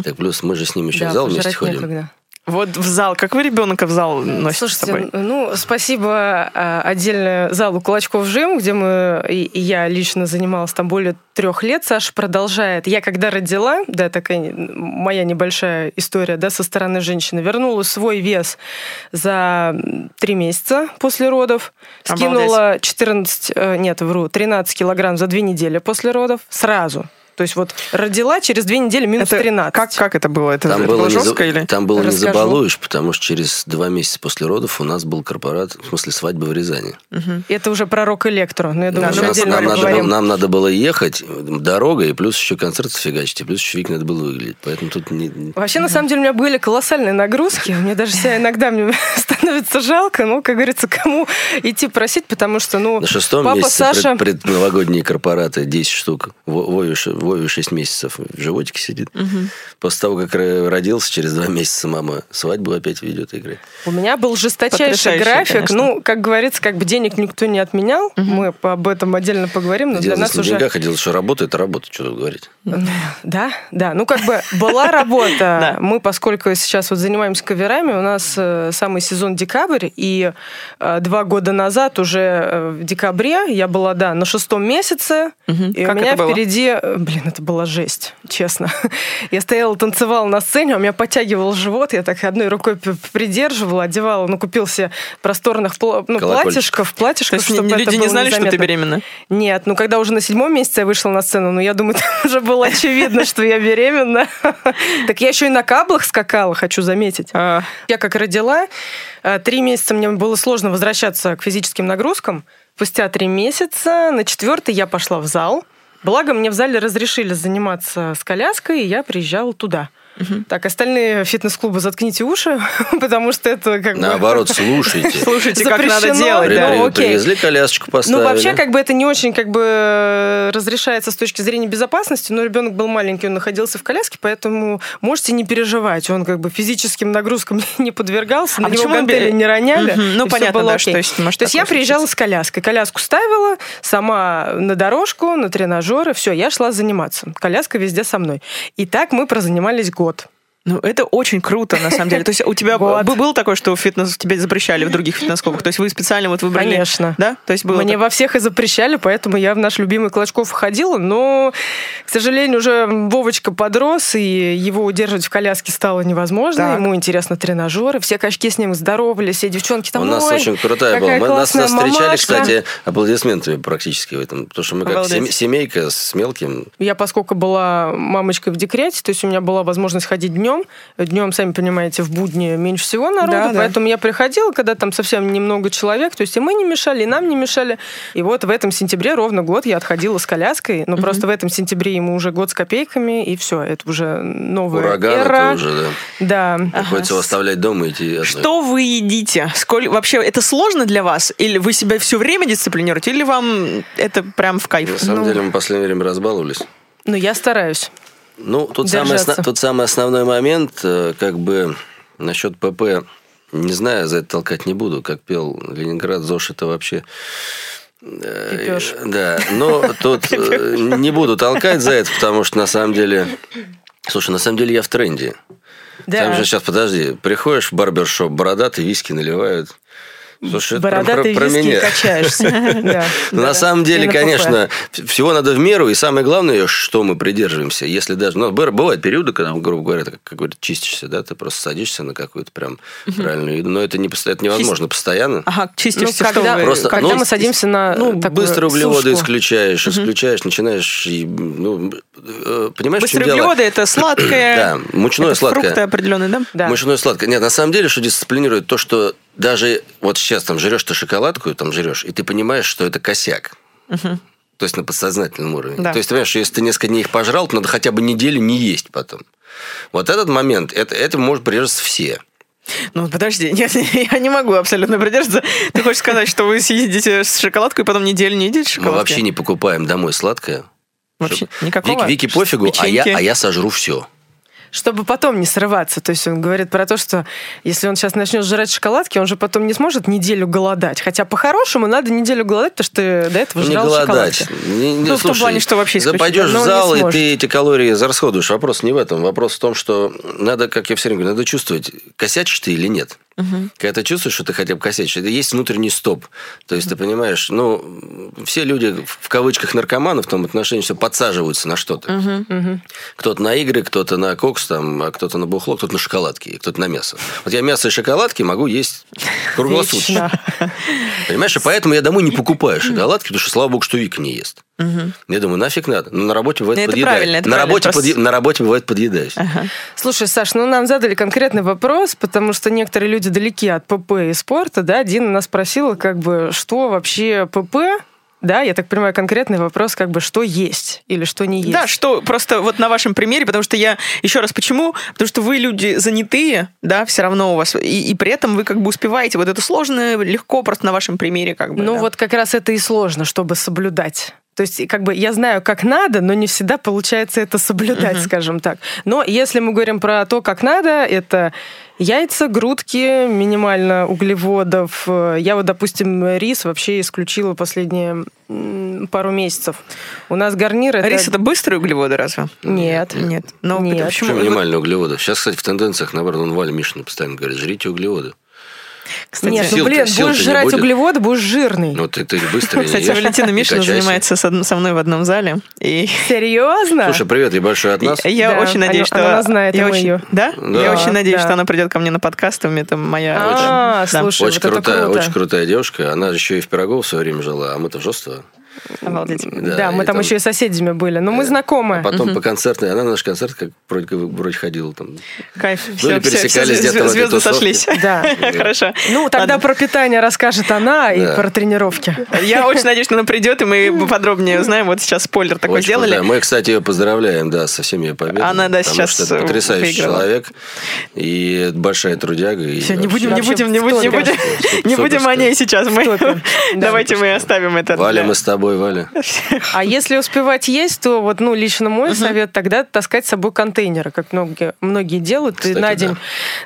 Так плюс мы же с ним еще Да, в зал вместе ходим. некогда. Вот в зал, как вы ребенка в зал носите с Слушайте, собой? ну, спасибо а, отдельно залу Кулачков Жим, где мы, и, и я лично занималась там более трех лет. Саша продолжает. Я когда родила, да, такая моя небольшая история, да, со стороны женщины, вернула свой вес за три месяца после родов, скинула 14, э, нет, вру, 13 килограмм за две недели после родов сразу. То есть вот родила, через две недели минус Это 13. Как, как это было? Это, Там это было, было не, жестко или? там было не Расскажу. забалуешь, потому что через два месяца после родов у нас был корпорат, в смысле свадьба в Рязани. Это уже про рок-электро. Но я думаю, Да, Нас- нам, надо, было- нам надо было ехать, дорога, и плюс еще концерт фигачить, и плюс еще Вик надо было выглядеть. Поэтому тут не... не- Вообще, на самом деле, у меня были колоссальные нагрузки. Мне даже себя иногда мне становится жалко, ну, как говорится, кому идти просить, потому что, ну, На шестом папа месяце Саша... пред- предновогодние корпораты 10 штук. Во- Вове, ш- Вове 6 месяцев в животике сидит. После того, как родился, через 2 месяца мама свадьбу опять ведет игры. У меня был жесточайший график. конечно. Ну, как говорится, как бы денег никто не отменял. Мы по- об этом отдельно поговорим, но Дело для нас уже... деньгах, а дело, что работа – это работа, что тут говорить. Да, да. Ну, как бы была работа. Мы, поскольку сейчас вот занимаемся каверами, у нас э, самый сезон декабрь, и э, два года назад, уже э, в декабре, я была, да, на шестом месяце, и у меня впереди... Блин, это была жесть, честно. Я стояла, танцевала на сцене, у меня подтягивал живот, я так одной рукой придерживала, одевала, ну, купил себе просторных ну, Колокольчик. платьишков, То платьишков, есть чтобы люди это не знали, что ты незаметно. беременна? Нет, ну когда уже на седьмом месяце я вышла на сцену, ну я думаю, там уже было очевидно, что я беременна. Так я еще и на каблах скакала, хочу заметить. А, Я как родила, э, три месяца мне было сложно возвращаться к физическим нагрузкам. Спустя три месяца, на четвертый я пошла в зал. Благо, мне в зале разрешили заниматься с коляской, и я приезжала туда. Так, остальные фитнес-клубы заткните уши, потому что это как бы... Наоборот, слушайте. Слушайте, как надо делать, При- да. Ну, при- окей. Привезли колясочку, поставили. Ну, вообще, как бы это не очень как бы разрешается с точки зрения безопасности, но ребенок был маленький, он находился в коляске, поэтому можете не переживать. Он как бы физическим нагрузкам не подвергался, А на него он гантели не роняли. Мгм. Ну, понятно, было да, окей. что То есть я приезжала с коляской. Коляску ставила, сама на дорожку, на тренажеры, все, я шла заниматься. Коляска везде со мной. И так мы прозанимались год. Gott. Ну, это очень круто, на самом деле. То есть у тебя Вот. был такое, что фитнес тебе запрещали в других фитнес-клубах? То есть вы специально вот выбрали... Конечно. Да? То есть было Мне так? во всех и запрещали, поэтому я в наш любимый Клочков ходила, но, к сожалению, уже Вовочка подрос, и его удерживать в коляске стало невозможно. Так. Ему интересно тренажеры, все качки с ним здоровались, все девчонки там, У нас «Ой, очень крутая была. Мы, нас, нас встречали, мамашка». кстати, аплодисментами практически в этом. Потому что мы как Обалдеть. сем- семейка с мелким. Я, поскольку была мамочкой в декрете, то есть у меня была возможность ходить днем. Днем, сами понимаете, в будни меньше всего народу, Да, да. поэтому я приходила, когда там совсем немного человек, то есть и мы не мешали, и нам не мешали. И вот в этом сентябре ровно год я отходила с коляской, но просто в этом сентябре ему уже год с копейками, и все, это уже новая Ураган эра. это уже, да. Да. Приходится его оставлять дома и идти одной. Что вы едите? Сколь... Вообще, это сложно для вас? Или вы себя все время дисциплинируете? Или вам это прям в На кайф? самом Ну. деле мы в последнее время разбаловались. Но я стараюсь. Ну, тут самый, тут самый основной момент, э, как бы насчет ПП, не знаю, за это толкать не буду, как пел Ленинград, ЗОЖ это вообще... э, Пипёж. Да, но тут э, не буду толкать за это, потому что на самом деле... Слушай, на самом деле я в тренде. Да. Там же сейчас, подожди, приходишь в барбершоп, бородатый, виски наливают. Слушай, Бородатый про, про виски и меня. качаешься. Ну, на самом деле, ПП. конечно, всего надо в меру, и самое главное, что мы придерживаемся. Если даже, ну, бывают периоды, когда, грубо говоря, ты, как, говорят, чистишься, да, ты просто садишься на какую-то прям правильную еду, но это, не, это невозможно постоянно. Ага, Ну, чистишься, что когда. Просто- когда ну, мы садимся на Ну, быстро углеводы исключаешь, исключаешь, начинаешь, и, ну, э, понимаешь, дело? углеводы это сладкое. Да, мучное сладкое. Фрукты определенные, да? Да. Мучное сладкое. Нет, на самом деле, что дисциплинирует то, что даже вот сейчас там жрешь ты шоколадку, там жрешь, и ты понимаешь, что это косяк. То есть на подсознательном уровне. Да. То есть ты понимаешь, если ты несколько дней их пожрал, то надо хотя бы неделю не есть потом. Вот этот момент, это, это может придерживаться все. Ну, подожди, нет, я не могу абсолютно придерживаться. Ты хочешь сказать, что вы съедите шоколадку и потом неделю не едите Мы шоколадки? вообще не покупаем домой сладкое. Вообще никакого? Вики, Вике пофигу, а я, а я сожру все. Чтобы потом не срываться. То есть он говорит про то, что если он сейчас начнет жрать шоколадки, он же потом не сможет неделю голодать. Хотя по-хорошему надо неделю голодать, потому что ты до этого Ну, не жрал голодать. шоколадки. Не- не- Ну, в том плане, что вообще да пойдешь в зал, и ты эти калории зарасходуешь. Вопрос не в этом. Вопрос в том, что надо, как я все время говорю, надо чувствовать, косячишь ты или нет. Когда ты чувствуешь, что ты хотя бы косячишь, это есть внутренний стоп. То есть, ты понимаешь, ну, все люди, в кавычках, наркоманы в том отношении, что подсаживаются на что-то. Кто-то на игры, кто-то на кокс, там, а кто-то на бухло, кто-то на шоколадки, кто-то на мясо. Вот я мясо и шоколадки могу есть круглосуточно. Понимаешь, и поэтому я домой не покупаю шоколадки, потому что, слава богу, что Вика не ест. Я думаю, нафиг надо. Но на работе бывает Ну, это подъедаюсь. правильно, это на, правильно, работе просто- подъе- на работе бывает подъедаюсь. Слушай, Саш, ну нам задали конкретный вопрос, потому что некоторые люди далеки от ПП и спорта, да, Дина нас спросила, как бы, что вообще ПП, да, я так понимаю, конкретный вопрос, как бы, что есть или что не есть. Да, что просто вот на вашем примере, потому что я еще раз почему? Потому что вы люди занятые, да, все равно у вас, и, и при этом вы как бы успеваете. Вот это сложно, легко просто на вашем примере как бы. Ну да. вот как раз это и сложно, чтобы соблюдать. То есть, как бы я знаю, как надо, но не всегда получается это соблюдать, скажем так. Но если мы говорим про то, как надо, это яйца, грудки, минимально углеводов. Я вот, допустим, рис вообще исключила последние пару месяцев. У нас гарнир это... Рис это быстрые углеводы разве? Нет. Нет. Ну, Нет. почему? Почему минимальные углеводы? Сейчас, кстати, в тенденциях, наоборот, он Валя Мишина постоянно говорит, жрите углеводы. Кстати, Нет, ну блин, будешь жрать будет. углеводы, будешь жирный. Ну, ты, ты быстро не Кстати, ешь Валентина Мишина занимается со, мной в одном зале. И Серьезно? Слушай, привет небольшой от нас. я Да, очень надеюсь, она- что... она знает, я очень... её. Да? Да. Я очень надеюсь, Да. что она придет ко мне на подкаст, это моя... А, Да. слушай, очень вот крутая, круто. очень крутая девушка. Она еще и в Пирогово в свое время жила, а мы-то в Жостово. Обалдеть. Да, мы и там еще и соседями были. Но мы знакомы. А потом по концертной, она на наш концерт как вроде, как вроде ходила там. Кайф. Ну, Все, все, пересекались где-то в этой звезды сошлись. Да. Хорошо. Ну, тогда про питание расскажет она и Да. про тренировки. Я очень надеюсь, что она придет, и мы подробнее узнаем. Вот сейчас спойлер такой сделали. Мы, кстати, ее поздравляем, да, со всеми ее победами. Она, да, сейчас что это потрясающий человек и большая трудяга. и Все, не будем, не будем, не будем, не будем, Супер, не будем о ней сейчас. Мы. Да. давайте мы оставим это. Валя, мы с тобой собой, Валя. А если успевать есть, то вот, ну, лично мой совет тогда таскать с собой контейнеры, как многие, многие делают. Ты на день,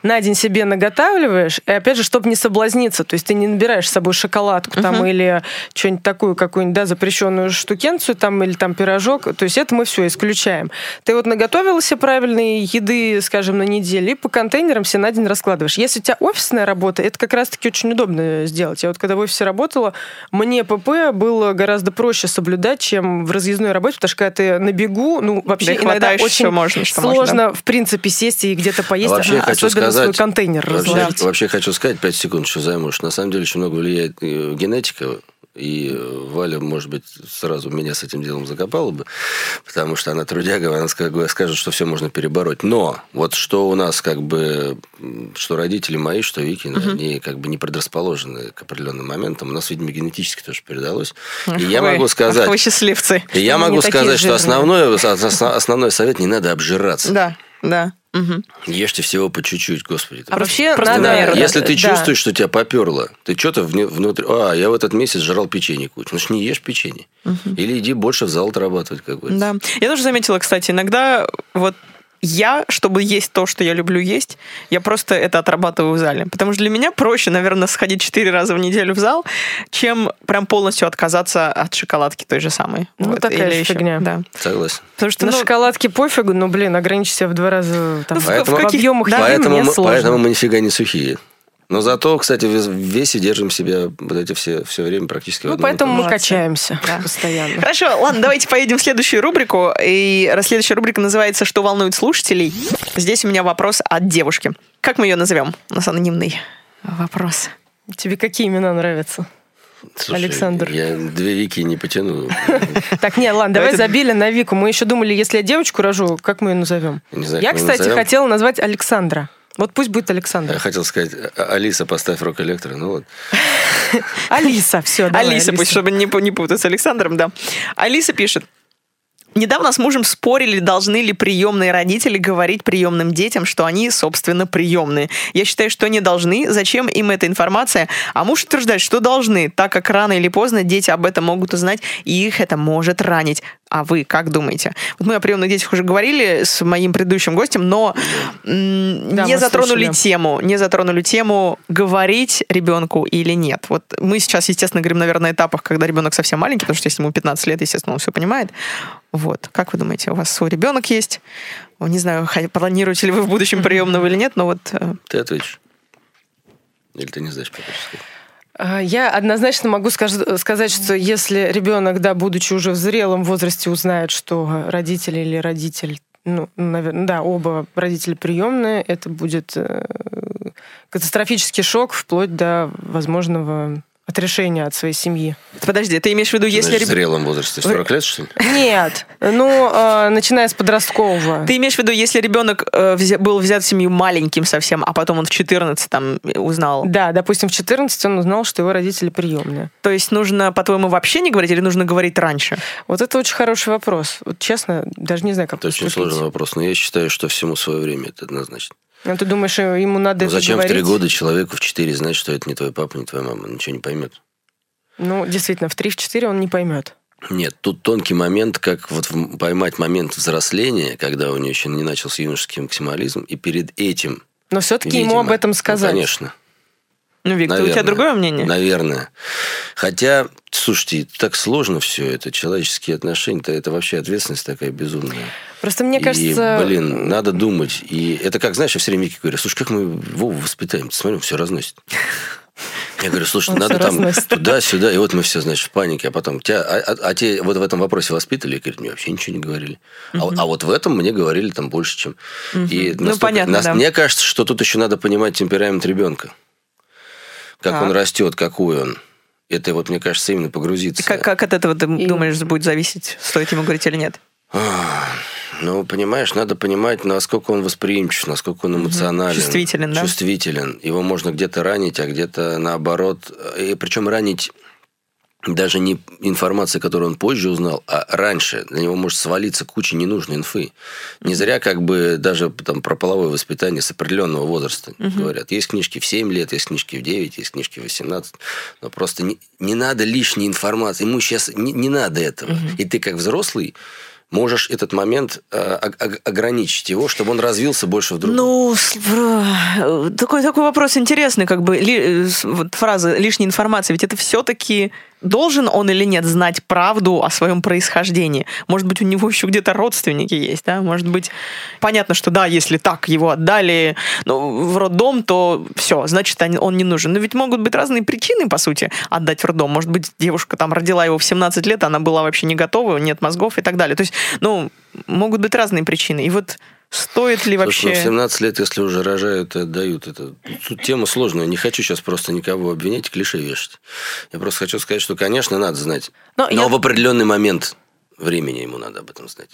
на день себе наготавливаешь, и опять же, чтобы не соблазниться, то есть ты не набираешь с собой шоколадку там или что-нибудь такую, какую-нибудь, да, запрещенную штукенцию там или там пирожок, то есть это мы все исключаем. Ты вот наготовила себе правильной еды, скажем, на неделю, и по контейнерам все на день раскладываешь. Если у тебя офисная работа, это как раз-таки очень удобно сделать. Я вот когда в офисе работала, мне ПП было гораздо проще соблюдать, чем в разъездной работе, потому что когда ты на бегу, ну, вообще Да и иногда очень можно, что сложно, можно, в принципе, сесть и где-то поесть, Вообще а хочу особенно свой сказать, контейнер вообще, разложить. вообще хочу сказать, 5 секунд еще займу, что на самом деле очень много влияет э, генетика, и э, Валя, может быть, сразу меня с этим делом закопала бы, потому что она трудяга, она ска- скажет, что все можно перебороть. Но вот что у нас как бы, что родители мои, что Вики, они как бы не предрасположены к определенным моментам. У нас, видимо, генетически тоже передалось. И я Ой, могу сказать... ах вы счастливцы. И я могу сказать, что жирные. основной, ос- основной совет не надо обжираться. Да, да. Мгм. Ешьте всего по чуть-чуть, господи. А вообще просто надо... мерно. Если ты да. чувствуешь, что тебя поперло, ты что-то внутри... А, я в этот месяц жрал печенье кучу. Значит, не ешь печенье. Или иди больше в зал отрабатывать какой-то. Да. Я тоже заметила, кстати, иногда вот я, чтобы есть то, что я люблю есть, я просто это отрабатываю в зале. Потому что для меня проще, наверное, сходить четыре раза в неделю в зал, чем прям полностью отказаться от шоколадки той же самой. Ну, такая Или же еще- фигня. Да. Согласен. Потому что На ну, шоколадке пофигу, но, блин, ограничить себя в два раза там, Ну, в- Поэтому- в объемах Да, поэтому, мне мы, сложно. поэтому мы нифига не сухие. Но зато, кстати, в весе держим себя вот эти все, все время практически в Ну, поэтому том мы качаемся Да. постоянно. Хорошо, ладно, давайте поедем в следующую рубрику. И следующая рубрика называется «Что волнует слушателей?». Здесь у меня вопрос от девушки. Как мы ее назовем? У нас анонимный вопрос. Тебе какие имена нравятся? Слушай, Александр. Я две вики не потяну. Так, не, ладно, давай забили на Вику. Мы еще думали, если я девочку рожу, как мы ее назовем? Я, кстати, хотела назвать Александра. Вот пусть будет Я Александра. хотел сказать, «А- Алиса, поставь рок электро. Ну вот. Алиса, все, Алиса, пусть, чтобы не путать с Александром, да. Алиса пишет. Недавно с мужем спорили, должны ли приемные родители говорить приемным детям, что они, собственно, приемные. Я считаю, что не должны. Зачем им эта информация? А муж утверждает, что должны, так как рано или поздно дети об этом могут узнать, и их это может ранить. А вы как думаете? Вот мы о приемных детях уже говорили с моим предыдущим гостем, но Да, не затронули слушали. тему, не затронули тему, говорить ребенку или нет. Вот мы сейчас, естественно, говорим, наверное, на этапах, когда ребенок совсем маленький, потому что если ему 15 лет, естественно, он все понимает. Вот. Как вы думаете, у вас свой ребенок есть? Не знаю, планируете ли вы в будущем приемного или нет, но вот э, Ты ответишь. Или ты не знаешь, хочешь сказать? А, Я однозначно могу сказать, что если ребенок, да, будучи уже в зрелом возрасте, узнает, что родители или родитель, ну, наверное, да, оба родители приемные, это будет э, катастрофический шок вплоть до возможного отрешения от своей семьи. подожди, ты имеешь в виду, если Значит, в зрелом возрасте. 40 лет, что ли? Нет, ну, э, начиная с подросткового. Ты имеешь в виду, если ребенок э, взя- был взят в семью маленьким совсем, а потом он в 14 там узнал, Да, допустим, в 14 он узнал, что его родители приемные. то есть нужно, по-твоему, вообще не говорить или нужно говорить раньше? Вот это очень хороший вопрос. Вот честно, даже не знаю, как Это очень сложный вопрос. Но я считаю, что всему свое время это однозначно. Ну, ты думаешь, ему надо Ну, зачем в говорить? три года человеку в четыре знать, что это не твой папа, не твоя мама? Ничего не поймет. Ну, действительно, в 3-4 он не поймет. Нет, тут тонкий момент, как вот в- поймать момент взросления, когда у нее еще не начался юношеский максимализм, и перед этим, Но все-таки ему об этом ну, сказать. конечно. Ну, Вик, ты- у тебя Наверное. другое мнение? Наверное. Хотя, слушайте, так сложно все это. Человеческие отношения, это, это вообще ответственность такая безумная. Просто мне и, кажется... блин, надо думать. И это как, знаешь, я все время Вике говорю, слушай, как мы Вову воспитаем? Ты смотри, он все разносит. Я говорю, слушай, Он надо там туда-сюда, и вот мы все, значит, в панике, а потом тебя, а, а- а те вот в этом вопросе воспитывали, говорят, мне вообще ничего не говорили. А, вот- а вот в этом мне говорили там больше, чем. И Ну, настолько- понятно, нас- да. Мне кажется, что тут еще надо понимать темперамент ребенка. Как Так. он растет, какой он. Это вот, мне кажется, именно погрузиться. Как, как от этого ты И- думаешь, будет зависеть, стоит ему говорить или нет? Ну, понимаешь, надо понимать, насколько он восприимчив, насколько он эмоционален. Чувствителен, да? Чувствителен. Его можно где-то ранить, а где-то наоборот. И причем ранить даже не информация, которую он позже узнал, а раньше. На него может свалиться куча ненужной инфы. Не зря как бы даже там про половое воспитание с определенного возраста угу. говорят. Есть книжки в 7 лет, есть книжки в 9, есть книжки в 18. Но просто не, не надо лишней информации. Ему сейчас не, не надо этого. Угу. И ты как взрослый можешь этот момент э, ограничить его, чтобы он развился больше в другом? Ну, такой, такой вопрос интересный, как бы ли, вот фраза лишней информации, ведь это все-таки должен он или нет знать правду о своем происхождении. Может быть, у него еще где-то родственники есть, да? Может быть, понятно, что да, если так его отдали ну, в роддом, то все, значит, он не нужен. Но ведь могут быть разные причины, по сути, отдать в роддом. Может быть, девушка там родила его в 17 лет, она была вообще не готова, нет мозгов и так далее. То есть, ну, могут быть разные причины. И вот Стоит ли вообще... Слушай, ну, в 17 лет, если уже рожают и отдают, это... Тут тема сложная. Не хочу сейчас просто никого обвинять и клише вешать. Я просто хочу сказать, что, конечно, надо знать. Но, Но я... в определенный момент времени ему надо об этом знать.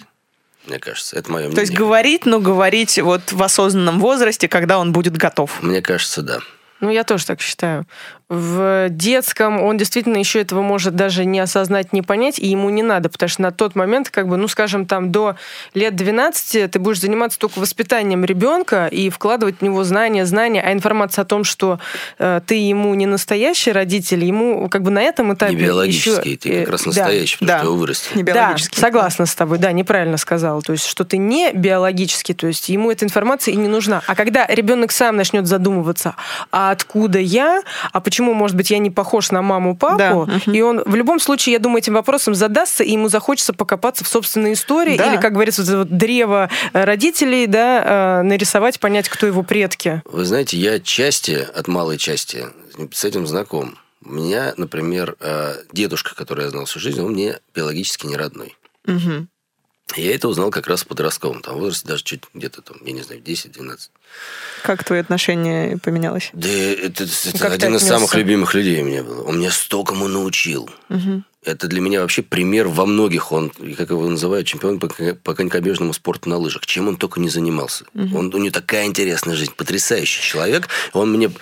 Мне кажется, это мое мнение. То есть говорить, но говорить вот в осознанном возрасте, когда он будет готов. Мне кажется, да. Ну, я тоже так считаю в детском он действительно еще этого может даже не осознать, не понять, и ему не надо, потому что на тот момент, как бы, ну, скажем, там до лет 12 ты будешь заниматься только воспитанием ребенка и вкладывать в него знания, знания, а информация о том, что э, ты ему не настоящий родитель, ему как бы на этом этапе Не биологический, еще, ты как раз настоящий, да, потому да. что его вырастил. Не биологический. Да, согласна с тобой, да, неправильно сказала. То есть, что ты не биологический, то есть ему эта информация и не нужна. А когда ребенок сам начнет задумываться, а откуда я, а почему почему, может быть, я не похож на маму, папу, да. и он в любом случае, я думаю, этим вопросом задастся, и ему захочется покопаться в собственной истории, да. или, как говорится, вот древо э, родителей, да, э, нарисовать, понять, кто его предки. Вы знаете, я части, от малой части, с этим знаком. У меня, например, э, дедушка, который я знал всю жизнь, он мне биологически не родной. Угу. Я это узнал как раз в подростковом там, возрасте, даже чуть где-то там, я не знаю, 10-12. Как твое отношение поменялось? Да это, это один из самых любимых людей у меня был. Он меня стокому научил. Угу. Это для меня вообще пример во многих. Он, как его называют, чемпион по, по конькобежному спорту на лыжах. Чем он только не занимался. Угу. Он, у него такая интересная жизнь, потрясающий человек. Он мне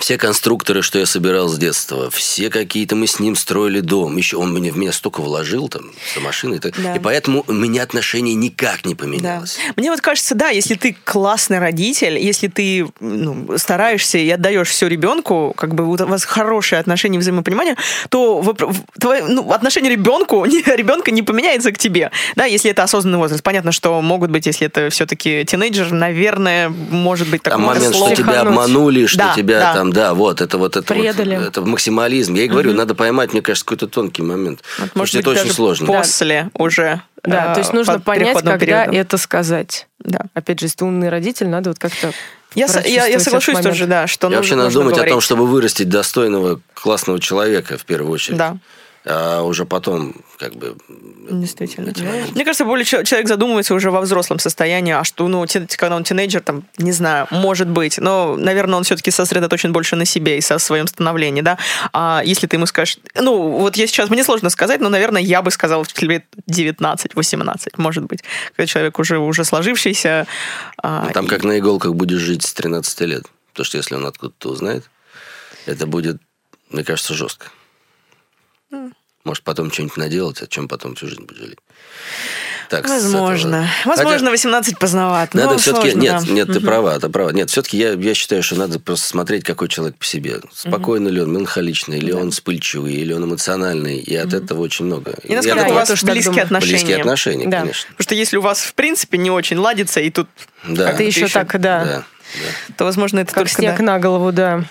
все конструкторы, что я собирал с детства, все какие-то мы с ним строили дом. Еще он мне, в меня столько вложил там за машиной. Да. И поэтому у меня отношение никак не поменялось. Да. Мне вот кажется, да, если ты классный родитель, если ты ну, стараешься и отдаешь все ребенку, как бы у вас хорошие отношения, взаимопонимание, то твое, ну, отношение ребенку, ребенка не поменяется к тебе. Да, если это осознанный возраст. Понятно, что могут быть, если это все-таки тинейджер, наверное, может быть такой Там момент, что тебя обманули, что да, тебя да. там там, да, вот, это вот это, Предали. Вот, это максимализм. Я и говорю, угу. надо поймать, мне кажется, какой-то тонкий момент. Вот, может быть, это очень сложно. После да. уже. Да, э, то есть нужно понять, когда периодом. это сказать. Да. Опять же, если ты умный родитель, надо вот как-то я, я, я соглашусь тоже, да, что я нужно, вообще надо думать говорить. о том, чтобы вырастить достойного, классного человека в первую очередь. Да а уже потом как бы... Действительно. Мне кажется, более человек задумывается уже во взрослом состоянии, а что, ну, когда он тинейджер, там, не знаю, может быть, но, наверное, он все-таки сосредоточен больше на себе и со своем становлении, да. А если ты ему скажешь... Ну, вот я сейчас, мне сложно сказать, но, наверное, я бы сказала в лет 19-18, может быть. Когда человек уже, уже сложившийся... А, ну, там и... как на иголках будешь жить с 13 лет. Потому что если он откуда-то узнает, это будет, мне кажется, жестко. Может, потом что-нибудь наделать, о чем потом всю жизнь будет жалеть. Так, Возможно. Возможно, Хотя... 18 поздновато. Надо все-таки. Нет, да. нет, ты права, ты права. Нет, все-таки я, я считаю, что надо просто смотреть, какой человек по себе. Спокойный угу. ли он, меланхоличный, или да. он вспыльчивый, или он эмоциональный. И от угу. этого очень много. И насколько я у вас близкие отношения. Близкие отношения, да. конечно. Потому что если у вас, в принципе, не очень ладится, и тут... Да. Ты еще так, да. да да. то, возможно, это как только... снег да. на голову, да.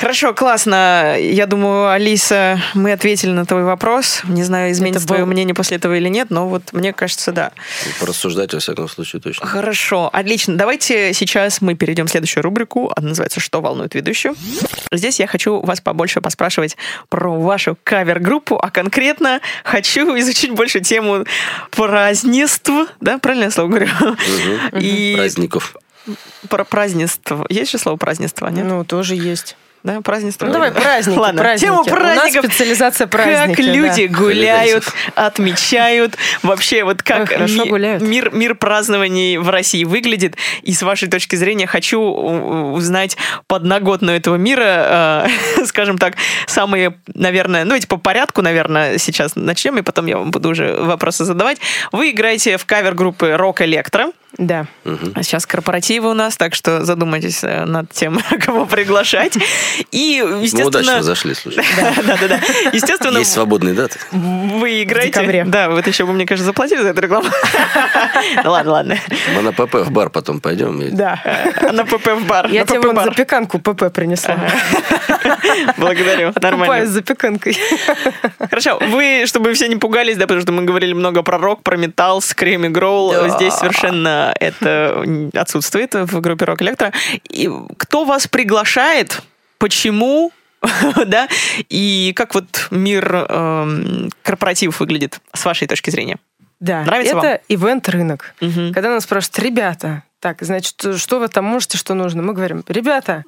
Хорошо, классно. Я думаю, Алиса, мы ответили на твой вопрос. Не знаю, изменится был... твое мнение после этого или нет, но вот мне кажется, да. Порассуждать, во всяком случае, точно. Хорошо, отлично. Давайте сейчас мы перейдем в следующую рубрику. Она называется «Что волнует ведущую?». Здесь я хочу вас побольше поспрашивать про вашу кавер-группу, а конкретно хочу изучить больше тему празднеств. Да, правильно я слово говорю? Угу. И... Праздников про празднество. Есть же слово празднество, нет? Ну, тоже есть. Да, празднество. Ну, давай праздники, Ладно, праздники. тему У нас праздников. специализация праздники. Как люди да. гуляют, отмечают. Вообще, вот как Ой, хорошо ми- гуляют. мир, мир празднований в России выглядит. И с вашей точки зрения хочу узнать подноготную этого мира, э, скажем так, самые, наверное, ну, давайте по порядку, наверное, сейчас начнем, и потом я вам буду уже вопросы задавать. Вы играете в кавер-группы Рок Электро. Да. А сейчас корпоративы у нас, так что задумайтесь э, над тем, кого приглашать. И, Мы удачно естественно... зашли, слушай. Да, да, да. Естественно, Есть свободные даты. вы играете... декабре. Да, вот еще вы, мне кажется, заплатили за эту рекламу. Ну ладно, ладно. Мы на ПП в бар потом пойдем. и- Да. А На ПП в бар. Я тебе бар. запеканку ПП принесла. Благодарю. Нормально. запеканкой. Хорошо, вы, чтобы все не пугались, да, потому что мы говорили много про рок, про металл, скрим и гроул. Здесь совершенно это отсутствует в группе Рок Электро. И кто вас приглашает? Почему? да, и как вот мир эм, корпоративов выглядит с вашей точки зрения? Да, Нравится это ивент-рынок. Мгм. Когда нас спрашивают, ребята, так, значит, что вы там можете, что нужно? Мы говорим, ребята,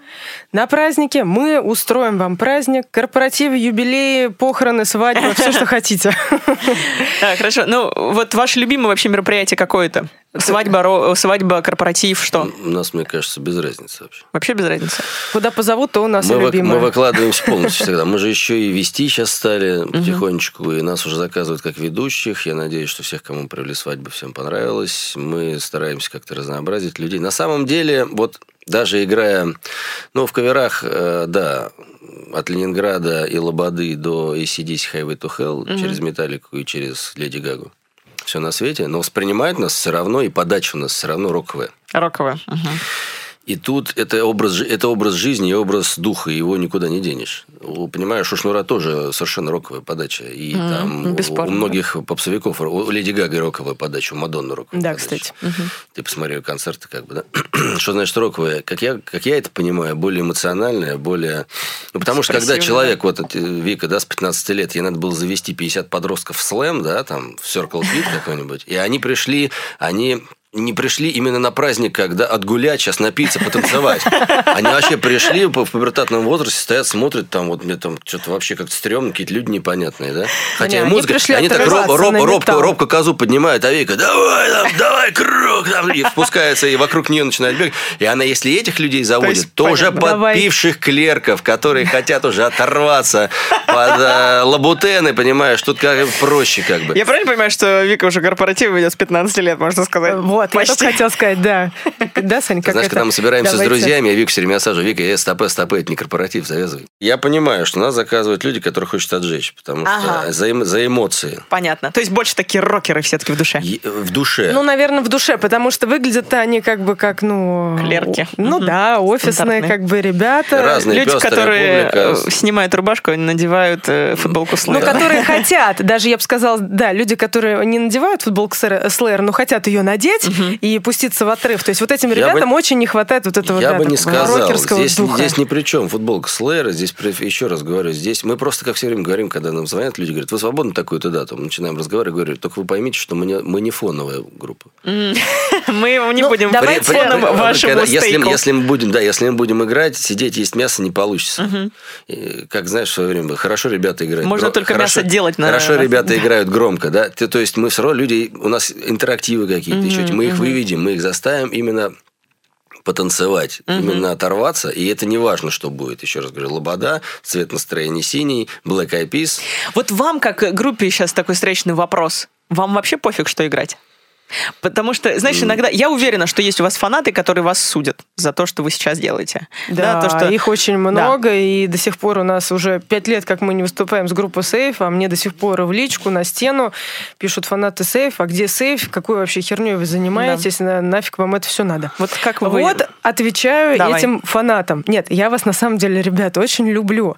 на празднике мы устроим вам праздник, корпоративы, юбилеи, похороны, свадьбы, все, что хотите. Хорошо. Ну, вот ваше любимое вообще мероприятие какое-то? Свадьба, свадьба, корпоратив, что? У нас, мне кажется, без разницы вообще. Вообще без разницы. Куда позовут, то у нас Мы, любимое. мы выкладываемся полностью всегда. Мы же еще и вести сейчас стали потихонечку, и нас уже заказывают как ведущих. Я надеюсь, что всех, кому провели свадьбу, всем понравилось. Мы стараемся как-то разнообразить людей. На самом деле, вот даже играя, ну, в каверах, э, да, от Ленинграда и Лободы до ACDC Highway to Hell, через Металлику и через Леди Гагу. Все на свете, но воспринимают нас все равно, и подача у нас все равно роковая. Роковая. Мгм. И тут это образ, это образ жизни и образ духа, его никуда не денешь. Понимаешь, у Шнура тоже совершенно роковая подача. И Мгм, там у- бесспорно, у многих попсовиков, у Леди Гага роковая подача, у Мадонны роковая Да, подача. кстати. Ты посмотри концерты, как бы, да? Что значит роковая? Как я, как я это понимаю, более эмоциональная, более... Ну, потому что когда человек, вот Вика, да, с 15 лет, ей надо было завести 50 подростков в слэм, да, там, в Circle Pit какой-нибудь, и они пришли, они не пришли именно на праздник, когда отгулять, сейчас напиться, потанцевать. Они вообще пришли в пубертатном возрасте, стоят, смотрят, там вот мне там что-то вообще как-то стрёмно, какие-то люди непонятные, да? Хотя Не, они музыка, пришли они так роб, роб, робко, робко козу поднимают, а Вика, давай, там, давай, круг, там, и спускается, и вокруг нее начинает бегать. И она, если этих людей заводит, есть, то, уже подпивших клерков, которые хотят уже оторваться под э, лабутены, понимаешь, тут как проще как бы. Я правильно понимаю, что Вика уже корпоратив ведет с 15 лет, можно сказать? Вот, я Почти. только хотела сказать, да. Да, Саня, как Знаешь, это? когда мы собираемся Давайте. с друзьями, я Вику все время осаживаю. Вика, э, стопе, стопе, это не корпоратив, завязывай. Я понимаю, что нас заказывают люди, которые хочет отжечь, потому что за, за эмоции. Понятно. То есть больше такие рокеры все-таки в душе. Е- В душе. Ну, наверное, в душе, потому что выглядят они как бы как, ну... Клерки. Ну да, офисные как бы ребята. Разные. Люди, которые публика. э, снимают рубашку, надевают э, футболку Ну, Slayer. которые хотят, даже я бы сказала, да, люди, которые не надевают футболку Slayer, но хотят ее надеть и пуститься в отрыв. То есть вот этим ребятам бы- очень не хватает вот этого Я да, бы не сказал. рокерского Здесь, духа. здесь ни при чем футболка Слэйра. Здесь, еще раз говорю, здесь мы просто, как все время говорим, когда нам звонят, люди говорят, вы свободны такую-то дату? Мы начинаем разговаривать, говорю, только вы поймите, что мы не, мы не фоновая группа. Мы не Ну, будем давайте- При- при- вашему когда- если, стейку. если мы будем, да, если мы будем играть, сидеть есть мясо не получится. И, как знаешь, в свое время хорошо ребята играют. Можно гро- только хорошо- мясо делать на- Хорошо ребята играют громко, да. Ты- то есть мы все равно люди, у нас интерактивы какие-то еще, мы их выведем, мы их заставим именно потанцевать, именно оторваться, и это не важно, что будет. Еще раз говорю, лобода, цвет настроения синий, Black Eyed Peas. Вот вам, как группе, сейчас такой встречный вопрос. Вам вообще пофиг, что играть? Потому что, знаешь, иногда я уверена, что есть у вас фанаты, которые вас судят за то, что вы сейчас делаете. Да, то, что... их очень много, и до сих пор у нас уже пять лет, как мы не выступаем с группой Сейф, а мне до сих пор в личку, на стену пишут фанаты Сейф, а где Сейф, какой вообще херней вы занимаетесь, на- нафиг вам это все надо. Вот как вы... Вот отвечаю Давай. этим фанатам. Нет, я вас на самом деле, ребята, очень люблю.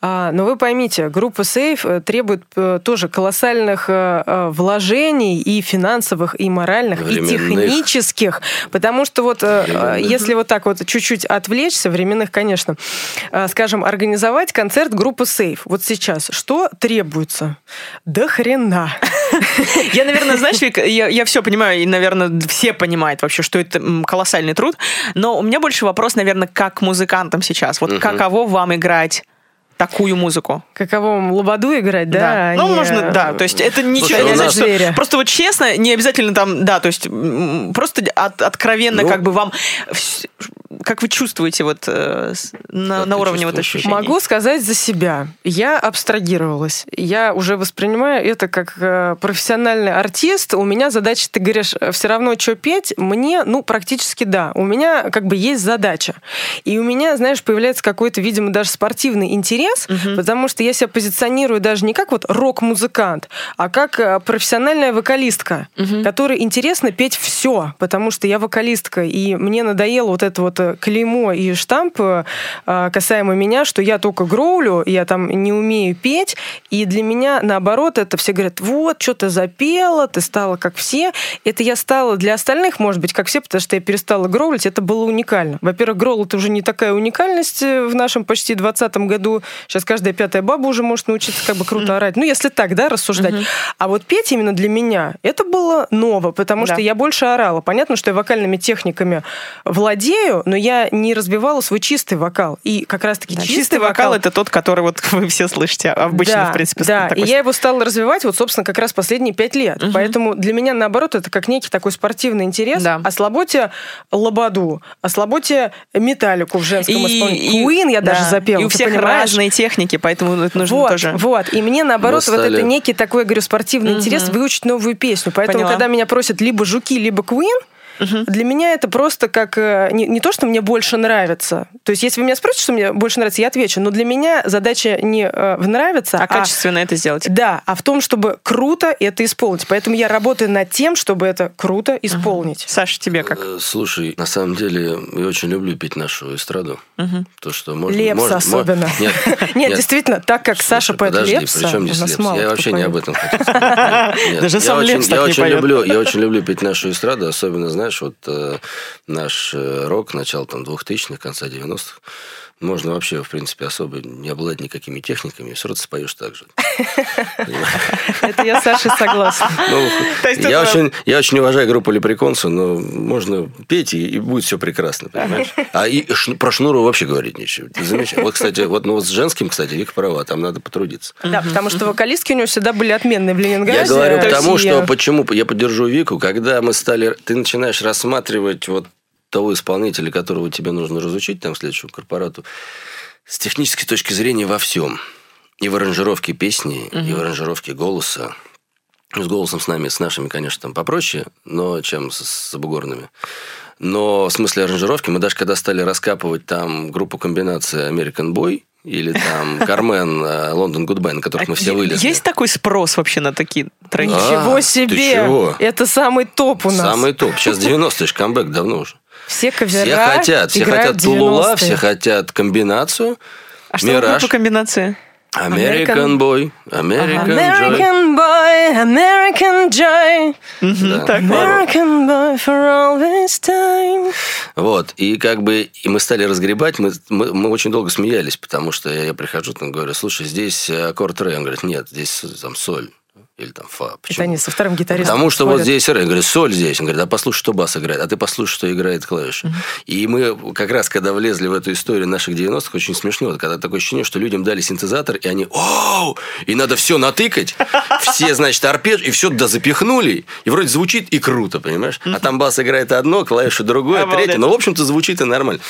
А, но вы поймите, группа Сейф э, требует э, тоже колоссальных э, вложений и финансовых, и и моральных, Временных. и технических. Потому что вот э, Временных. если вот так вот чуть-чуть отвлечься, временных, конечно, э, скажем, организовать концерт группы Сейф вот сейчас, что требуется? Да хрена. Я, наверное, знаешь, Вик, я, я все понимаю, и, наверное, все понимают вообще, что это колоссальный труд. Но у меня больше вопрос, наверное, как музыкантам сейчас. Вот каково вам играть такую музыку? Каково вам лободу играть, да? Ну, а не- можно, да. То есть это ничего Слушай, не значит, что-. Просто вот честно, не обязательно там, да, то есть просто от- откровенно Ну. как бы вам, как вы чувствуете вот э, на, Как на уровне вот ощущений? Могу сказать за себя. Я абстрагировалась. Я уже воспринимаю это как э, профессиональный артист. У меня задача, ты говоришь, все равно, что петь. Мне, ну, практически да. У меня как бы есть задача. И у меня, знаешь, появляется какой-то, видимо, даже спортивный интерес, потому что я себя позиционирую даже не как вот рок-музыкант, а как э, профессиональная вокалистка, которой интересно петь все, потому что я вокалистка, и мне надоело вот это вот э, клеймо и штамп э, касаемо меня, что я только гроулю, я там не умею петь, и для меня, наоборот, это все говорят, вот, что ты запела, ты стала как все. Это я стала для остальных, может быть, как все, потому что я перестала гроулить, это было уникально. Во-первых, гроул это уже не такая уникальность э, в нашем почти 20 году. Сейчас каждая пятая баба уже может научиться как бы круто орать. Ну, если так, да, рассуждать. А вот петь именно для меня, это было ново, потому Да. что я больше орала. Понятно, что я вокальными техниками владею, но я не разбивала свой чистый вокал. И как раз-таки Да, чистый, чистый вокал это тот, который вот вы все слышите обычно, да, в принципе. Да, такой и я его стала развивать вот, собственно, как раз последние пять лет. Поэтому для меня, наоборот, это как некий такой спортивный интерес. Да. Ослаботьте лободу, ослаботьте металлику в женском И- исполнении. и- Queen я даже да. запела, И у всех понимаешь? разные техники, поэтому это нужно вот, тоже... вот. И мне, наоборот, Мы вот это некий такой, я говорю, спортивный интерес выучить новую песню. Поэтому, Поняла. когда меня просят либо жуки, либо Queen, Для меня это просто как э, не, не то, что мне больше нравится. То есть, если вы меня спросите, что мне больше нравится, я отвечу. Но для меня задача не э, в нравится, А качественно это сделать. Да, а в том, чтобы круто это исполнить. Поэтому я работаю над тем, чтобы это круто исполнить. Саша, тебе как? Э, Слушай, на самом деле, я очень люблю петь нашу эстраду. То, что можно... Лепс можно- особенно. Нет, Нет, действительно, так как Саша поет подожди, Лепса, при чем у здесь Лепс? Я вообще не об этом хотел Даже я сам очень- Лепс так я не очень поет. люблю, Я очень люблю петь нашу эстраду, особенно, знаешь, вот э, наш э, рок, начало там 2000-х, конца 90-х. Можно вообще, в принципе, особо не обладать никакими техниками, и все равно споешь так же. Это я с Сашей согласна. Ну, я, очень, я очень уважаю группу Лепреконса, но можно петь, и, будет все прекрасно, понимаешь? А про Шнуру вообще говорить нечего. Вот, кстати, вот, ну, вот с женским, кстати, Вика права, там надо потрудиться. Да, потому что вокалистки у него всегда были отменные в Ленинграде. Я говорю к Россия. тому, что почему я поддержу Вику, когда мы стали, ты начинаешь рассматривать вот того исполнителя, которого тебе нужно разучить, там, следующему корпорату, с технической точки зрения во всем. И в аранжировке песни, и в аранжировке голоса. С голосом с нами, с нашими, конечно, там попроще, но чем с, с забугорными. Но в смысле аранжировки мы даже когда стали раскапывать там группу комбинации American Boy или там Кармен, э, London Goodbye, на которых мы все вылезли. Есть такой спрос вообще на такие треки? А, Ничего ты себе! чего? Это самый топ у нас. Самый топ. Сейчас 90-й ж камбэк давно уже. Все кавера Все хотят. Все хотят Тулула, 90-е. все хотят комбинацию. А что Мираж. по комбинации? American Boy, American Joy. American boy, American joy, Да. Так, American boy for all this time. Вот, и как бы и мы стали разгребать, мы, мы, мы очень долго смеялись, потому что я, я прихожу, там говорю, слушай, здесь аккорд ре, он говорит, нет, здесь там соль или там фа. Это Почему? они со вторым гитаристом Потому что вот спорят. здесь ре. Я говорю, соль здесь. Он говорит, а послушай, что бас играет. А ты послушай, что играет клавиша. И мы как раз, когда влезли в эту историю наших 90-х, очень смешно. Вот Когда такое ощущение, что людям дали синтезатор, и они, оу, и надо все натыкать. Все, значит, арпедж, и все туда запихнули. И вроде звучит и круто, понимаешь? А там бас играет одно, клавиша другое, Обалдеть. третье. Но, в общем-то, звучит и нормально.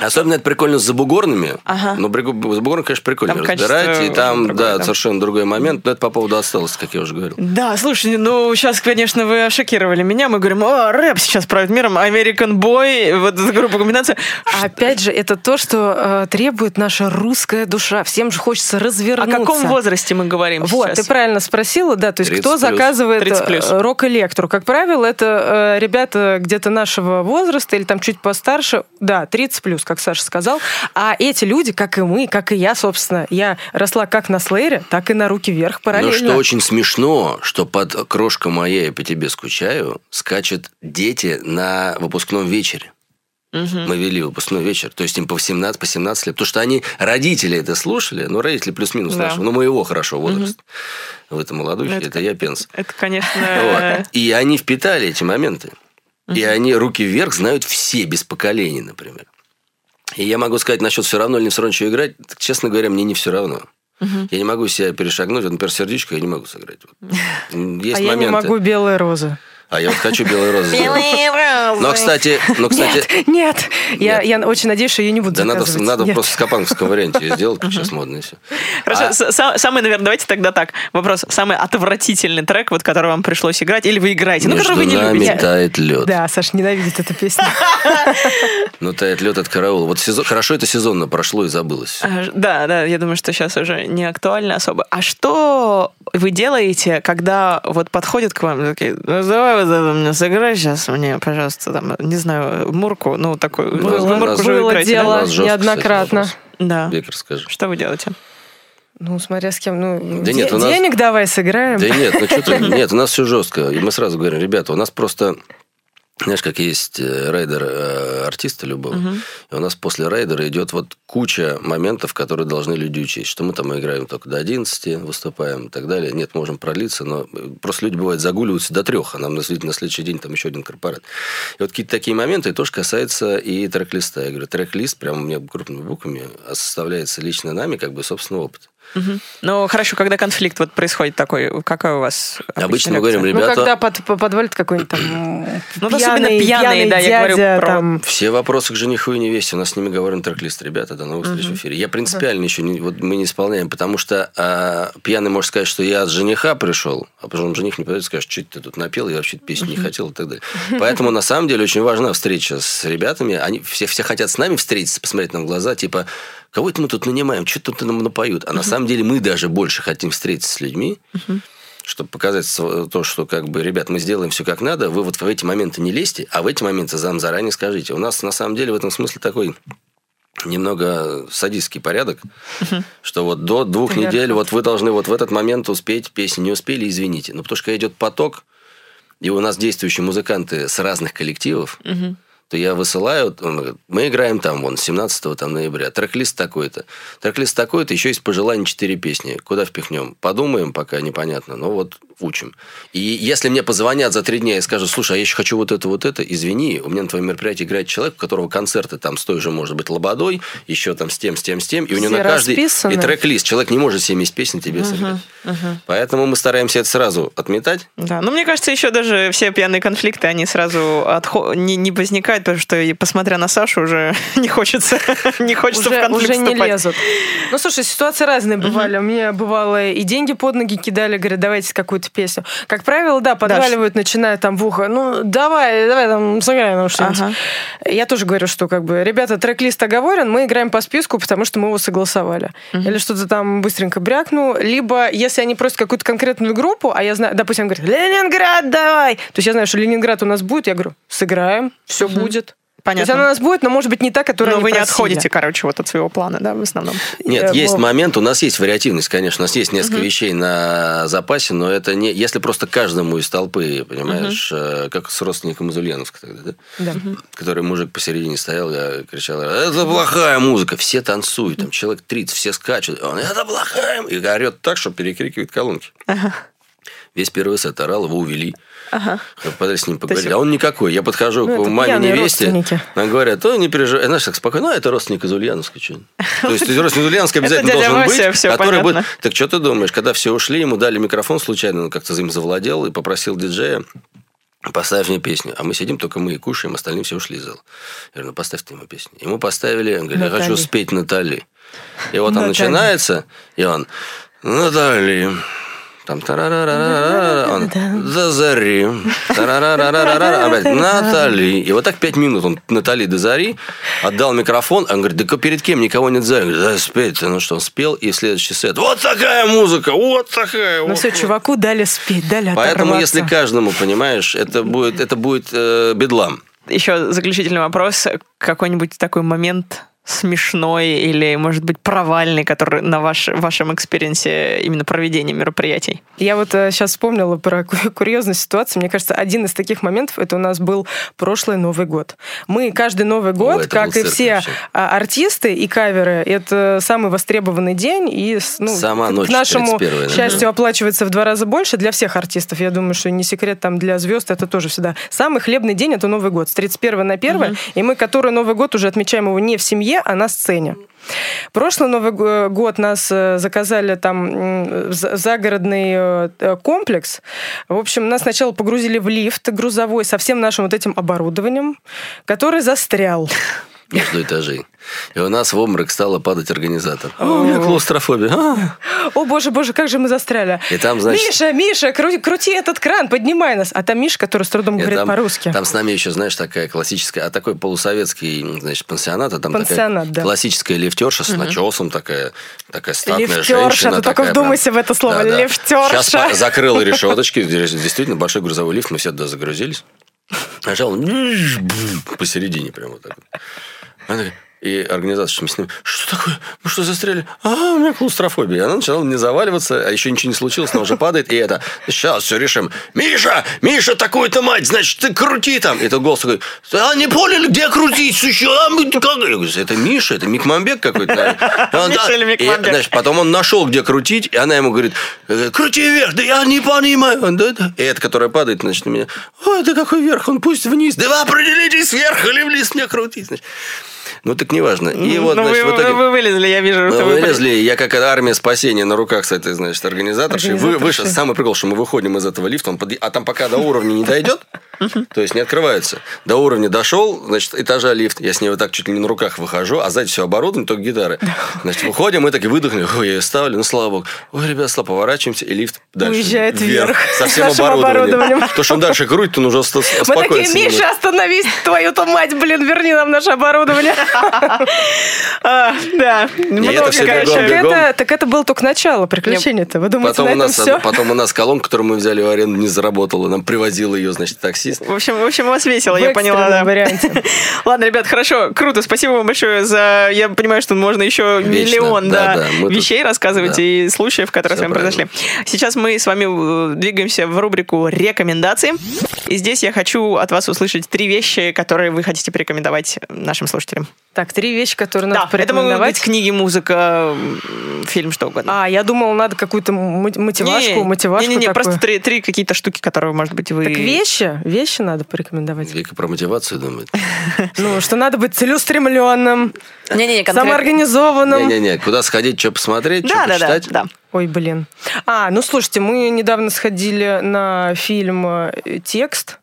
Особенно это прикольно с забугорными. Ага. Ну, бригу- забугорным, конечно, прикольно Там разбирать. И там, другое, да, да. совершенно другой момент. Но это по поводу отсталости, как я уже говорил. Да, слушай, ну сейчас, конечно, вы шокировали меня. Мы говорим, о, рэп сейчас правит миром, American Boy, вот эта группа комбинация. Опять же, это то, что э, требует наша русская душа. Всем же хочется О развернуться. каком возрасте мы говорим Вот, сейчас? ты правильно спросила, да, то есть 30 кто плюс. заказывает 30 плюс. э, рок-электру? Как правило, это э, ребята где-то нашего возраста или там чуть постарше, да, 30 плюс, как Саша сказал. А эти люди, как и мы, как и я, собственно, я росла как на Слэйре, так и на руки вверх Но параллельно. что очень очень смешно, что под «Крошка моя, я по тебе скучаю» скачут дети на выпускном вечере. Мы вели выпускной вечер, то есть им по 17, по 17 лет, потому что они, родители это слушали, ну, родители плюс-минус Да. нашего, ну, моего хорошо возраста. В этом молодой, Ну, это, это- я пенс. Это, конечно... Вот. И они впитали эти моменты. И они руки вверх знают все, без поколений, например. И я могу сказать насчет все равно или не все равно, что играть. Честно говоря, мне не все равно. Я не могу себя перешагнуть. Вот, например, сердечко я не могу сыграть. Вот. Есть а я не моменты. могу белые розы. А я вот хочу белые розы. сделать. Но, кстати, но, кстати, Нет, я, Нет. я очень надеюсь, что ее не буду да надо, заказывать. надо Нет. просто в скопанговском варианте ее сделать, сейчас модно и все. Хорошо, А- самый, наверное, давайте тогда так. Вопрос. Самый отвратительный трек, вот, который вам пришлось играть, или вы играете, ну, Между который вы не нами любите. тает лед. Да, Саша ненавидит эту песню. Ну, тает лед от караула. Вот сезон, хорошо это сезонно прошло и забылось. А, Да, да, я думаю, что сейчас уже не актуально особо. А что вы делаете, когда вот подходят к вам такие, ну давай вот это мне сыграй сейчас мне, пожалуйста, там, не знаю, Мурку, ну такой, Было- Мурку же было играете, да? дело. Нас жестко, неоднократно. кстати, Да. Бекер, скажи. Что вы делаете? Ну, смотря с кем. Ну, Да де- нет, у нас- денег давай сыграем. Да нет, ну что ты, нет, у нас все жестко. И мы сразу говорим, ребята, у нас просто, знаешь, как есть э, рейдер э, артиста любого, и у нас после рейдера идет вот куча моментов, которые должны люди учесть, что мы там играем только до 11, выступаем и так далее. Нет, можем продлиться, но э, просто люди, бывают, загуливаются до трех, а нам на, след- на следующий день там еще один корпорат. И вот какие-то такие моменты тоже касается и трек-листа. Я говорю, трек-лист прямо у меня крупными буквами а составляется лично нами, как бы собственный опыт. Ну, хорошо, когда конфликт вот происходит такой, какая у вас Обычно мы говорим, Ну, ребята, когда под, по- подвалит какой-нибудь там Ну, особенно пьяный, пьяные, пьяный да, я говорю дядя, про- там, Все вопросы к жениху и невесте. У нас с ними говорим трек-лист. Ребята, до новых встреч в эфире. Я принципиально еще не, вот мы не исполняем, потому что а, пьяный может сказать, что я от жениха пришел, а потом жених не подойдет и скажет, что ты тут напел, я вообще песню не хотел и так далее. Поэтому на самом деле очень важна встреча с ребятами. Они все, все хотят с нами встретиться, посмотреть нам в глаза, типа, кого это мы тут нанимаем, что тут нам напоют. А на самом деле мы даже больше хотим встретиться с людьми, чтобы показать то, что как бы, ребят, мы сделаем все как надо, вы вот в эти моменты не лезьте, а в эти моменты нам заранее скажите. У нас на самом деле в этом смысле такой немного садистский порядок, что вот до двух Верно. недель вот вы должны вот в этот момент успеть песню, не успели, извините. Ну, потому что идет поток, и у нас действующие музыканты с разных коллективов, то я высылаю, он говорит, мы играем там, вон, 17 там, ноября, трек-лист такой-то. Трек-лист такой-то, еще есть пожелание 4 песни. Куда впихнем? Подумаем, пока непонятно, но вот учим. И если мне позвонят за три дня и скажут, слушай, а я еще хочу вот это, вот это, извини, у меня на твоем мероприятии играет человек, у которого концерты там с той же, может быть, Лободой, еще там с тем, с тем, с тем, и у него Все на каждый... расписано. И трек-лист. Человек не может 70 песен тебе сыграть. Поэтому мы стараемся это сразу отметать. Да, ну мне кажется, еще даже все пьяные конфликты, они сразу отхо- не, не возникают, потому что, и посмотря на Сашу, уже не хочется, не хочется в уже, конфликт уже не вступать. лезут. Ну, слушай, ситуации разные бывали. У меня бывало и деньги под ноги кидали, говорят, давайте какую-то песню. Как правило, да, подваливают, начинают там в ухо, ну, давай, давай там сыграем нам что-нибудь. Ага. Я тоже говорю, что как бы, ребята, трек-лист оговорен, мы играем по списку, потому что мы его согласовали. Или что-то там быстренько брякну. Либо, если они просят какую-то конкретную группу, а я знаю, допустим, говорят, Ленинград, давай! То есть я знаю, что Ленинград у нас будет, я говорю, сыграем, все будет. Понятно. То есть она у нас будет, но может быть не та, которая Но они вы не просили. отходите, короче, вот от своего плана, да, в основном. Нет, Э, есть вот. момент, у нас есть вариативность, конечно, у нас есть несколько вещей на запасе, но это не... Если просто каждому из толпы, понимаешь, э, как с родственником из Ульяновска тогда, да? Да. Который мужик посередине стоял, я кричал, это плохая музыка, все танцуют, там человек 30, все скачут, он, это плохая, м-». и орет так, что перекрикивает колонки. Весь первый сет орал, его увели. Ага. Подали с ним поговорить. есть- А он никакой. Я подхожу Ну, к маме невесте. Она говорит, то не переживай. Знаешь, так спокойно, ну, это родственник из Ульяновска. Что? То есть, родственник из Ульяновска обязательно должен быть. который будет... Так что ты думаешь, когда все ушли, ему дали микрофон случайно, он как-то им завладел и попросил диджея, поставь мне песню. А мы сидим, только мы и кушаем, остальные все ушли из зала. Я говорю, ну поставь ты ему песню. Ему поставили, он говорит, я хочу спеть Натали. И вот он Натали. начинается, и он, Натали, там он до зари, опять Натали. И вот так пять минут он Натали до зари, отдал микрофон, он говорит, да перед кем никого нет за. Я говорю, да спеть. Ну что, он спел, и следующий сет, вот такая музыка, вот такая. Ну все, чуваку дали спеть, дали Поэтому, если каждому, понимаешь, это будет, это будет бедлам. Еще заключительный вопрос. Какой-нибудь такой момент смешной или, может быть, провальный, который на ваш, вашем experience е именно проведения мероприятий? Я вот э, сейчас вспомнила про ку- курьезную ситуацию. Мне кажется, один из таких моментов это у нас был прошлый Новый год. Мы каждый Новый год, это как и все вообще. а, артисты и каверы, это самый востребованный день. И ну, Сама к ночь нашему 31-е, наверное. счастью оплачивается в два раза больше для всех артистов. Я думаю, что не секрет там для звезд это тоже всегда. Самый хлебный день это Новый год. С 31 на 1. И мы, который Новый год, уже отмечаем его не в семье, а на сцене. Прошлый Новый го- год нас э, заказали там загородный э, э, комплекс. В общем, нас сначала погрузили в лифт грузовой со всем нашим вот этим оборудованием, который застрял. Между этажей. И у нас в обморок стала падать организатор. «А, у меня клаустрофобия. А. О, боже, боже, как же мы застряли. И там, значит- Миша, Миша, крути, крути этот кран, поднимай нас. А там Миша, который с трудом И говорит там, по-русски. Там с нами еще, знаешь, такая классическая, а такой полусоветский, значит, пансионат, а там Пансионат, такая да. классическая лифтерша с начесом, такая, такая статная Лифтерша, женщина. ты только вдумайся в это слово, лифтерша. Сейчас закрыла решеточки, действительно большой грузовой лифт, мы все туда загрузились. Нажал посередине прямо вот так вот. Она такая, и с ним, что такое? Мы что, застряли? А, у меня клаустрофобия. Она начала не заваливаться, а еще ничего не случилось, она уже падает, и это, сейчас все решим. Миша, Миша, такую-то мать, значит, ты крути там. И тот голос такой, а не поняли, где крутить еще? А, мы как? Я говорю, это Миша, это Микмамбек какой-то. наверное». И он, Миша или Микмамбек? значит, потом он нашел, где крутить, и она ему говорит, «Э, крути вверх, да я не понимаю. Он, «Да, да». И эта, которая падает, значит, на меня, ой, да какой вверх, он пусть вниз. Да вы определитесь, вверх или вниз мне крутить. Значит. Ну, так неважно. И вот, ну, значит, вы, в итоге... вы- вы вылезли, я вижу. Что вы- вылезли, я как армия спасения на руках с этой, значит, организаторшей. Вы, выше, самый прикол, что мы выходим из этого лифта, он под- а там пока до уровня не дойдет, то есть не открывается. До уровня дошел, значит, этажа лифт, я с ней вот так чуть ли не на руках выхожу, а сзади все оборудование, только гитары. Значит, выходим, мы такие выдохнули, ой, я ее ставлю, ну, слава богу. Ой, ребят, слава, поворачиваемся, и лифт дальше. Уезжает вверх. Со всем оборудованием. оборудованием. То, что он дальше крутит, он уже ст- Мы такие. Миша, остановись, твою-то мать, блин, верни нам наше оборудование. А, да. Много, бегом, Так это, так было только начало приключений-то. Вы думаете, Потом на у, этом нас, все? потом у нас колонка, которую мы взяли в аренду, не заработала. Нам привозил ее, значит, таксист. В общем, в общем, у вас весело, В я поняла, да. варианте. Ладно, ребят, хорошо, круто, спасибо вам большое за... Я понимаю, что можно еще Вечно. миллион Да, да, да, мы тут- вещей рассказывать да. и случаев, которые Всё с вами произошли. Сейчас мы с вами э, двигаемся в рубрику «Рекомендации». И здесь я хочу от вас услышать три вещи, которые вы хотите порекомендовать нашим слушателям. Так, три вещи, которые надо Да, это могут порекомендовать. быть книги, музыка, фильм, что угодно. А, я думала, надо какую-то мо- мотивашку, мотивашку не, не, такую. просто три, три какие-то штуки, которые, может быть, вы... Так вещи, вещи надо порекомендовать. Вика про мотивацию думает. Ну, что надо быть целеустремленным, самоорганизованным. Не-не-не, куда сходить, что посмотреть, что Да, да, да, почитать. да. Ой, блин. А, ну слушайте, мы недавно сходили на фильм э, «Текст»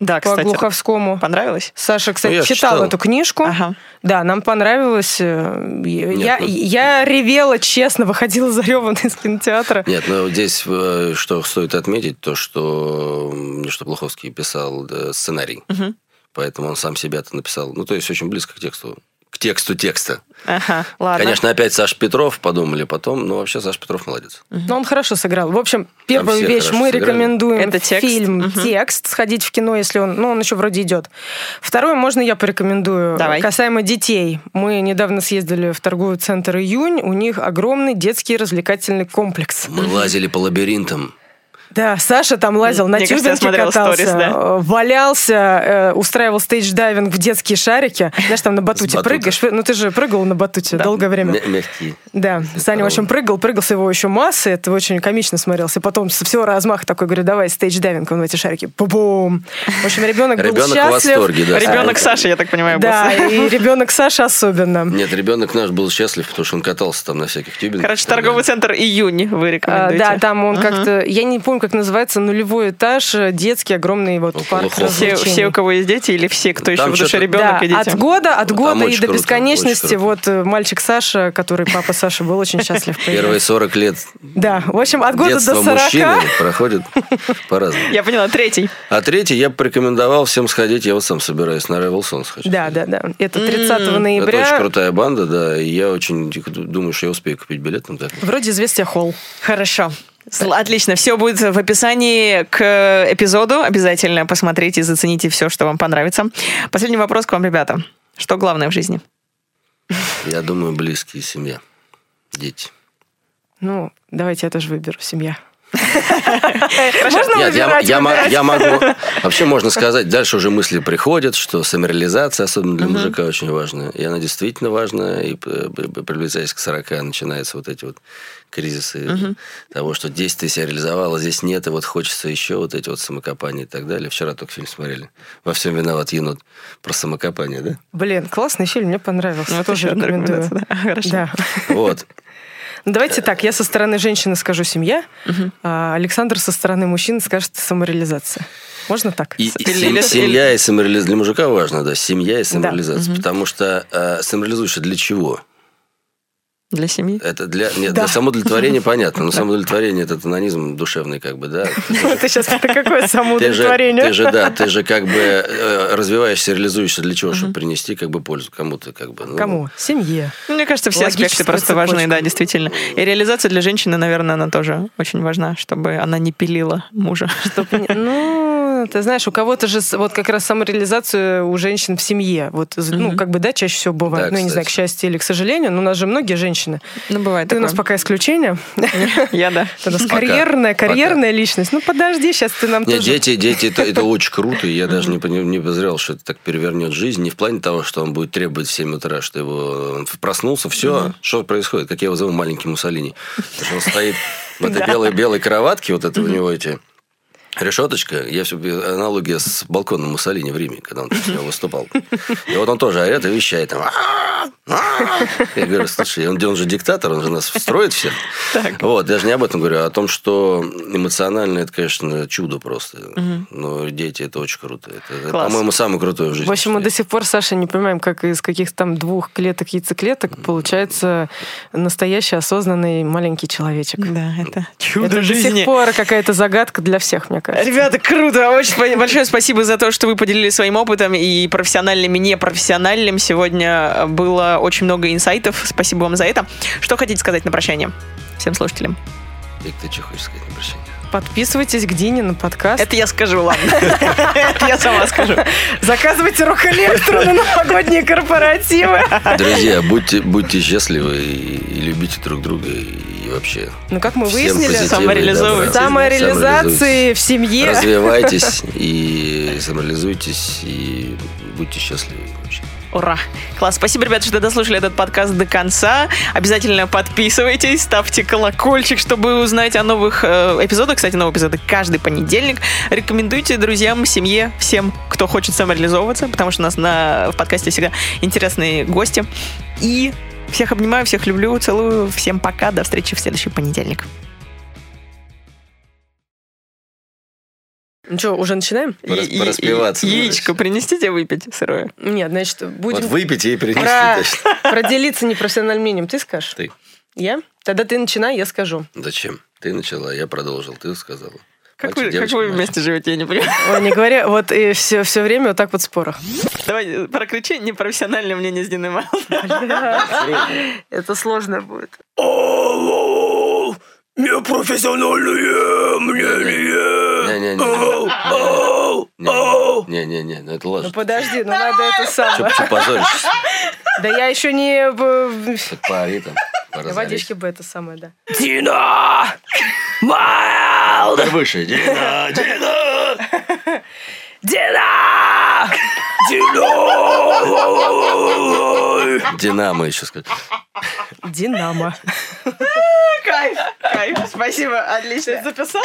Да, по кстати. Глуховскому. Понравилось? Саша, кстати, Ну, я читал читал. эту книжку. Ага. Да, нам понравилось. э, Я, ну- я ревела, честно, выходила зареванной из кинотеатра. Нет, ну здесь э, что стоит отметить, то что что Глуховский писал да, сценарий. Поэтому он сам себя-то написал. Ну, то есть очень близко к тексту. К тексту текста. Ага, ладно. Конечно, опять Саша Петров подумали потом, но вообще Саша Петров молодец. Но он хорошо сыграл. В общем, первую вещь мы сыграли. рекомендуем Это текст. фильм Мгм. «Текст», сходить в кино, если он, ну, он еще вроде идет. Второе, можно я порекомендую? Давай. Касаемо детей. Мы недавно съездили в торговый центр «Июнь», у них огромный детский развлекательный комплекс. Мы лазили по лабиринтам. Да, Саша там лазил, на тюбинге катался, сторис, да. э, валялся, э, устраивал stage diving в детские шарики. Знаешь, там на батуте прыгаешь. Ну, ты же прыгал на батуте Да. долгое время. Мя- Мягкие. Да, Саня, в общем, прыгал, прыгал с его еще массы, это очень комично смотрелся. Потом со всего размаха такой, говорю, давай stage diving он в эти шарики. Бум! В общем, ребенок был Ребенок в счастлив. восторге, да. Ребенок Саши, я так понимаю, был. Да, и ребенок Саши особенно. Нет, ребенок наш был счастлив, потому что он катался там на всяких тюбингах. Короче, торговый центр «Июнь» вы А, рекомендуете. да, там он как-то, я не помню, как называется, нулевой этаж, э, детский огромный вот Около парк Хохлова. Все, все, у кого есть дети, или все, кто еще Там в душе ребенок Да, и дети? от года, от Там года и до круто, бесконечности. Вот э, мальчик Саша, который папа Саша, был очень счастлив. Первые появился. 40 лет Да, в общем, от года до 40. мужчины проходят по-разному. Я поняла, третий. А третий я бы порекомендовал всем сходить. Я вот сам собираюсь на Rebel Sons. хочу Да, да, да. Это 30 Это ноября. очень крутая банда, да. И я очень думаю, что я успею купить билет. там так. Вроде известия холл. Хорошо. Отлично, все будет в описании к эпизоду. Обязательно посмотрите и зацените все, что вам понравится. Последний вопрос к вам, ребята. Что главное в жизни? Я думаю, близкие, семья, дети. Ну, давайте я тоже выберу семья. Можно Нет, я, я, выбирать? я могу... Вообще можно сказать, дальше уже мысли приходят, что самореализация, особенно для мужика, очень важна. И она действительно важна. И приближаясь к 40, начинаются вот эти вот кризисы того, что здесь ты себя реализовал, а здесь нет, и вот хочется еще вот эти вот самокопания и так далее. Вчера только фильм смотрели. Во всем виноват енот про самокопание, да? Блин, классный фильм, мне понравился. Ну, тоже рекомендую. Да, хорошо. Да. Вот. Ну, давайте так, я со стороны женщины скажу семья, угу. а Александр со стороны мужчины скажет самореализация. Можно так? И, или, семья и самореализация. Для мужика важно, да, семья и самореализация. Да. Потому что э, самореализующая для чего? Для семьи? Это для, нет, да. для самоудовлетворения понятно, но самоудовлетворение это тонанизм душевный, как бы, да. Ты сейчас про какое самоудовлетворение? Ты же, да, ты же как бы э, развиваешься, реализуешься для чего? Чтобы принести как бы пользу кому-то, как бы. Ну. Кому? Семье. Мне кажется, все аспекты просто важны, да, действительно. И реализация для женщины, наверное, она тоже очень важна, чтобы она не пилила мужа. Чтобы, ну, ты знаешь, у кого-то же вот как раз самореализация у женщин в семье. Вот, ну, как бы, да, чаще всего бывает. ну, я не знаю, к счастью или к сожалению, но у нас же многие женщины. Ну, бывает Ты такое. у нас пока исключение. Я, да. У нас карьерная, карьерная личность. Ну, подожди, сейчас ты нам Нет, дети, дети, это очень круто. Я даже не не подозревал, что это так перевернет жизнь. Не в плане того, что он будет требовать в 7 утра, что его проснулся, все, что происходит, как я его зову, маленький Муссолини. Он стоит в этой белой белой кроватке, вот это у него эти решеточка, я все аналогия с балконом Муссолини в Риме, когда он выступал. И вот он тоже орет и вещает там. Я говорю, слушай, он, он же диктатор, он же нас строит всех. Так. Вот, я же не об этом говорю, а о том, что эмоционально это, конечно, чудо просто. Угу. Но дети это очень круто. Это, по-моему, самое крутое в жизни. В общем, мы до сих пор, Саша, не понимаем, как из каких-то там двух клеток яйцеклеток получается настоящий осознанный маленький человечек. Да, это чудо это жизни. до сих пор какая-то загадка для всех, мне кажется. Ребята, круто! Очень большое спасибо за то, что вы поделились своим опытом и профессиональным, и непрофессиональным. Сегодня было очень много инсайтов. Спасибо вам за это. Что хотите сказать на прощание всем слушателям? Вик, ты что хочешь сказать на прощание? Подписывайтесь к Дине на подкаст. Это я скажу, ладно. Это я сама скажу. Заказывайте рок-электру на новогодние корпоративы. Друзья, будьте, будьте счастливы и любите друг друга и вообще. Ну, как мы выяснили, самореализовывайтесь. Самореализации в семье. Развивайтесь и самореализуйтесь и будьте счастливы вообще. Ура! Класс. Спасибо, ребята, что дослушали этот подкаст до конца. Обязательно подписывайтесь, ставьте колокольчик, чтобы узнать о новых э, эпизодах. Кстати, новые эпизоды каждый понедельник. Рекомендуйте друзьям, семье, всем, кто хочет самореализовываться, потому что у нас на, в подкасте всегда интересные гости. И всех обнимаю, всех люблю, целую. Всем пока. До встречи в следующий понедельник. Ну что, уже начинаем? Порас, пораспеваться. Яичко принесите выпить сырое? Нет, значит, будем... Вот выпить и принести. Про... Проделиться непрофессиональным мнением ты скажешь? Ты. Я? Тогда ты начинай, я скажу. Зачем? Ты начала, я продолжил, ты сказала. Как, Мальчик, вы, как вы вместе живете, я не понимаю. Ой, не говоря, вот и все, все время вот так вот в спорах. Давай, прокричи непрофессиональное мнение с Диной Это сложно будет. Непрофессиональное мнение. Не-не-не. Не-не-не, ну это ложь. Ну подожди, ну надо это самое. Че позоришься? Да я еще не... Пари там. Водички бы это самое, да. Дина! Майлд! Выше. Дина! Дина! Дина! Дина! Динамо еще скажу. Динамо. Кайф, кайф. Спасибо, отлично. Записала?